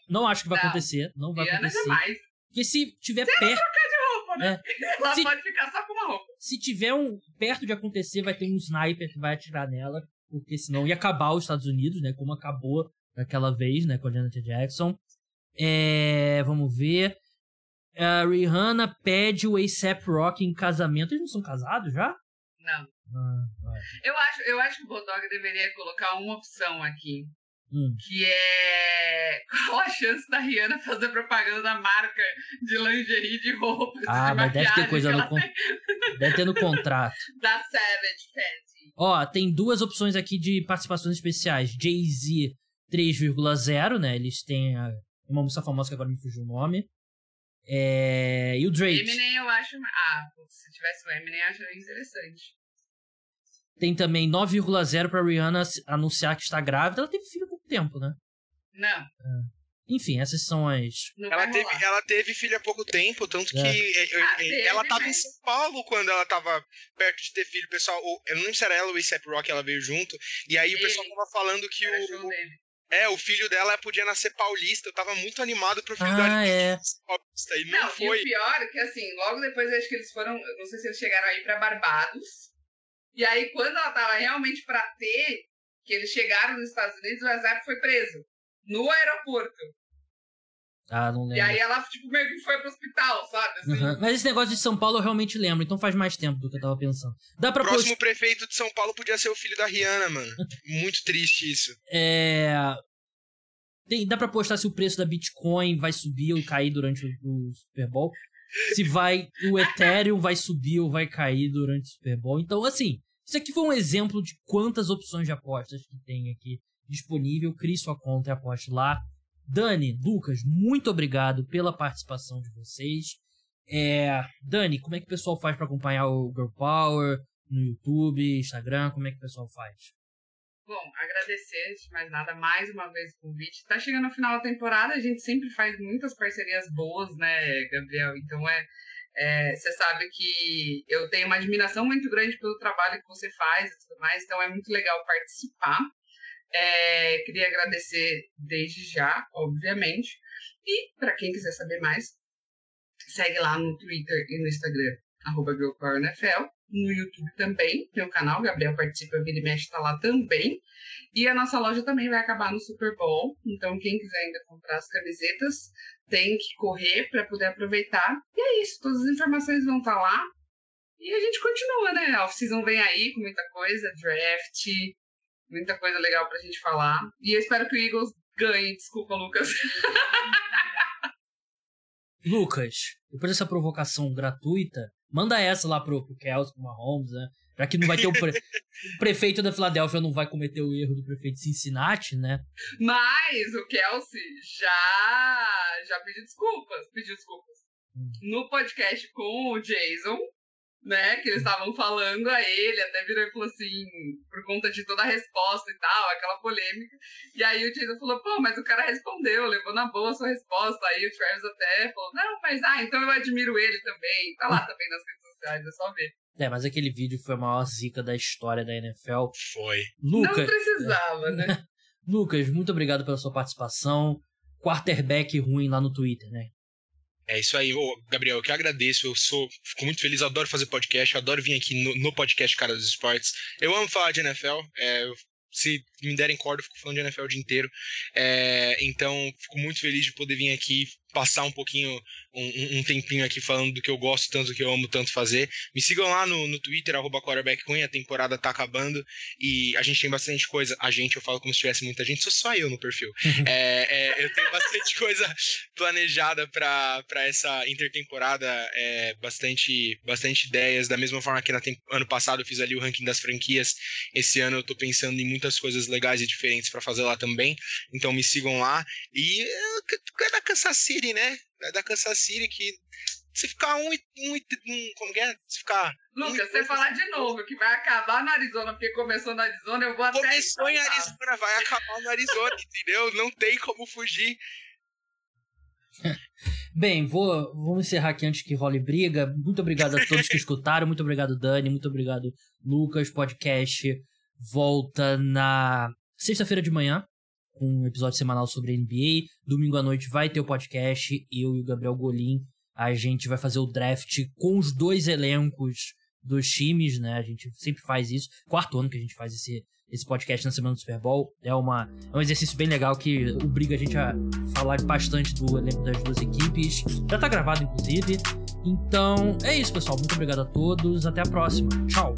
Não acho que vai não. acontecer. Não vai Diana acontecer. Jamais. Porque se tiver Você perto. trocar de roupa, né? É. Ela se... pode ficar só com uma roupa. Se tiver um perto de acontecer, vai ter um sniper que vai atirar nela. Porque senão ia acabar os Estados Unidos, né? Como acabou daquela vez, né? Com a Janet Jackson. É, vamos ver. A Rihanna pede o ASAP Rock em casamento. Eles não são casados já? Não. Ah, eu, acho, eu acho que o Bodog deveria colocar uma opção aqui. Hum. Que é [LAUGHS] qual a chance da Rihanna fazer propaganda da marca de lingerie de roupas? Ah, de mas deve ter coisa no con... Deve ter no [LAUGHS] contrato. da Savage Fenty. Ó, tem duas opções aqui de participações especiais. Jay-Z 3,0, né? Eles têm a... uma música famosa que agora me fugiu o nome. É... E o Drake. Eminem eu acho. Ah, se tivesse o Eminem, eu acharia interessante. Tem também 9,0 pra Rihanna anunciar que está grávida. Ela teve filho há pouco tempo, né? Não. É. Enfim, essas são as. ela teve, ela teve filho há pouco tempo, tanto é. que é, ah, teve, ela tava mas... em São Paulo quando ela tava perto de ter filho. O pessoal, eu não lembro se era ela ou o A$AP Rock, ela veio junto. E aí Ele. o pessoal tava falando que o. É, o filho dela podia nascer paulista. Eu tava muito animado pro filho ah, dela é. paulista. E não, não foi. E o pior é que, assim, logo depois acho que eles foram. Não sei se eles chegaram aí pra Barbados. E aí, quando ela tava realmente pra ter, que eles chegaram nos Estados Unidos, o Azar foi preso. No aeroporto. Ah, não lembro. E aí ela, tipo, meio que foi pro hospital, sabe? Assim. Uhum. Mas esse negócio de São Paulo eu realmente lembro, então faz mais tempo do que eu tava pensando. Dá pra o próximo post... prefeito de São Paulo podia ser o filho da Rihanna, mano. [LAUGHS] Muito triste isso. É. Tem, dá pra postar se o preço da Bitcoin vai subir ou cair durante o Super Bowl se vai o [LAUGHS] Ethereum vai subir ou vai cair durante o Super Bowl. Então, assim, isso aqui foi um exemplo de quantas opções de apostas que tem aqui disponível. Crie sua conta e aposte lá. Dani, Lucas, muito obrigado pela participação de vocês. É, Dani, como é que o pessoal faz para acompanhar o Girl Power no YouTube, Instagram? Como é que o pessoal faz? Bom, agradecer, de mais nada, mais uma vez o convite. Está chegando ao final da temporada, a gente sempre faz muitas parcerias boas, né, Gabriel? Então é. é você sabe que eu tenho uma admiração muito grande pelo trabalho que você faz e tudo mais, então é muito legal participar. É, queria agradecer desde já, obviamente. E para quem quiser saber mais, segue lá no Twitter e no Instagram, arroba no YouTube também, tem o canal, Gabriel participa, vira e mexe, tá lá também. E a nossa loja também vai acabar no Super Bowl, então quem quiser ainda comprar as camisetas, tem que correr para poder aproveitar. E é isso, todas as informações vão estar tá lá. E a gente continua, né? A off-season vem aí com muita coisa, draft, muita coisa legal pra gente falar. E eu espero que o Eagles ganhe, desculpa, Lucas. [LAUGHS] Lucas, depois dessa provocação gratuita, Manda essa lá pro, pro Kelsey, pro Mahomes, né? Já que não vai ter o, pre... [LAUGHS] o prefeito da Filadélfia não vai cometer o erro do prefeito de Cincinnati, né? Mas o Kelsey já, já pediu desculpas, pediu desculpas. Hum. No podcast com o Jason, né, que eles estavam falando a ele, até virou e falou assim, por conta de toda a resposta e tal, aquela polêmica. E aí o Jason falou, pô, mas o cara respondeu, levou na boa a sua resposta. Aí o Travis até falou, não, mas ah, então eu admiro ele também. Tá lá também nas redes sociais, é só ver. É, mas aquele vídeo foi a maior zica da história da NFL. Foi. Lucas, não precisava, né? [LAUGHS] Lucas, muito obrigado pela sua participação. Quarterback ruim lá no Twitter, né? É isso aí, Ô, Gabriel, eu que agradeço, eu sou, fico muito feliz, adoro fazer podcast, adoro vir aqui no, no, podcast Cara dos Esportes. Eu amo falar de NFL, é, se me derem corda, eu fico falando de NFL o dia inteiro. É, então, fico muito feliz de poder vir aqui passar um pouquinho um, um, tempinho aqui falando do que eu gosto tanto, do que eu amo tanto fazer. Me sigam lá no, no Twitter, arroba a temporada tá acabando e a gente tem bastante coisa. A gente, eu falo como se tivesse muita gente, sou só eu no perfil. é, é, eu tenho [LAUGHS] bastante coisa planejada para essa intertemporada, é, bastante, bastante ideias. Da mesma forma que no ano passado eu fiz ali o ranking das franquias, esse ano eu tô pensando em muitas coisas legais e diferentes para fazer lá também. Então me sigam lá. E é da Kansas City, né? É da Kansas City que se ficar um, um, um como é? Se ficar. Lucas, um, você falar de novo que vai acabar na Arizona, porque começou na Arizona, eu vou até. Começou em Arizona, vai acabar na Arizona, [LAUGHS] entendeu? Não tem como fugir. [LAUGHS] Bem, vou, vou encerrar aqui antes que role briga. Muito obrigado a todos que [LAUGHS] escutaram. Muito obrigado, Dani. Muito obrigado, Lucas. Podcast volta na sexta-feira de manhã com um episódio semanal sobre NBA. Domingo à noite vai ter o podcast. Eu e o Gabriel Golim. A gente vai fazer o draft com os dois elencos dos times, né? A gente sempre faz isso. Quarto ano que a gente faz esse, esse podcast na semana do Super Bowl. É, uma, é um exercício bem legal que obriga a gente a falar bastante do elenco das duas equipes. Já tá gravado, inclusive. Então, é isso, pessoal. Muito obrigado a todos. Até a próxima. Tchau.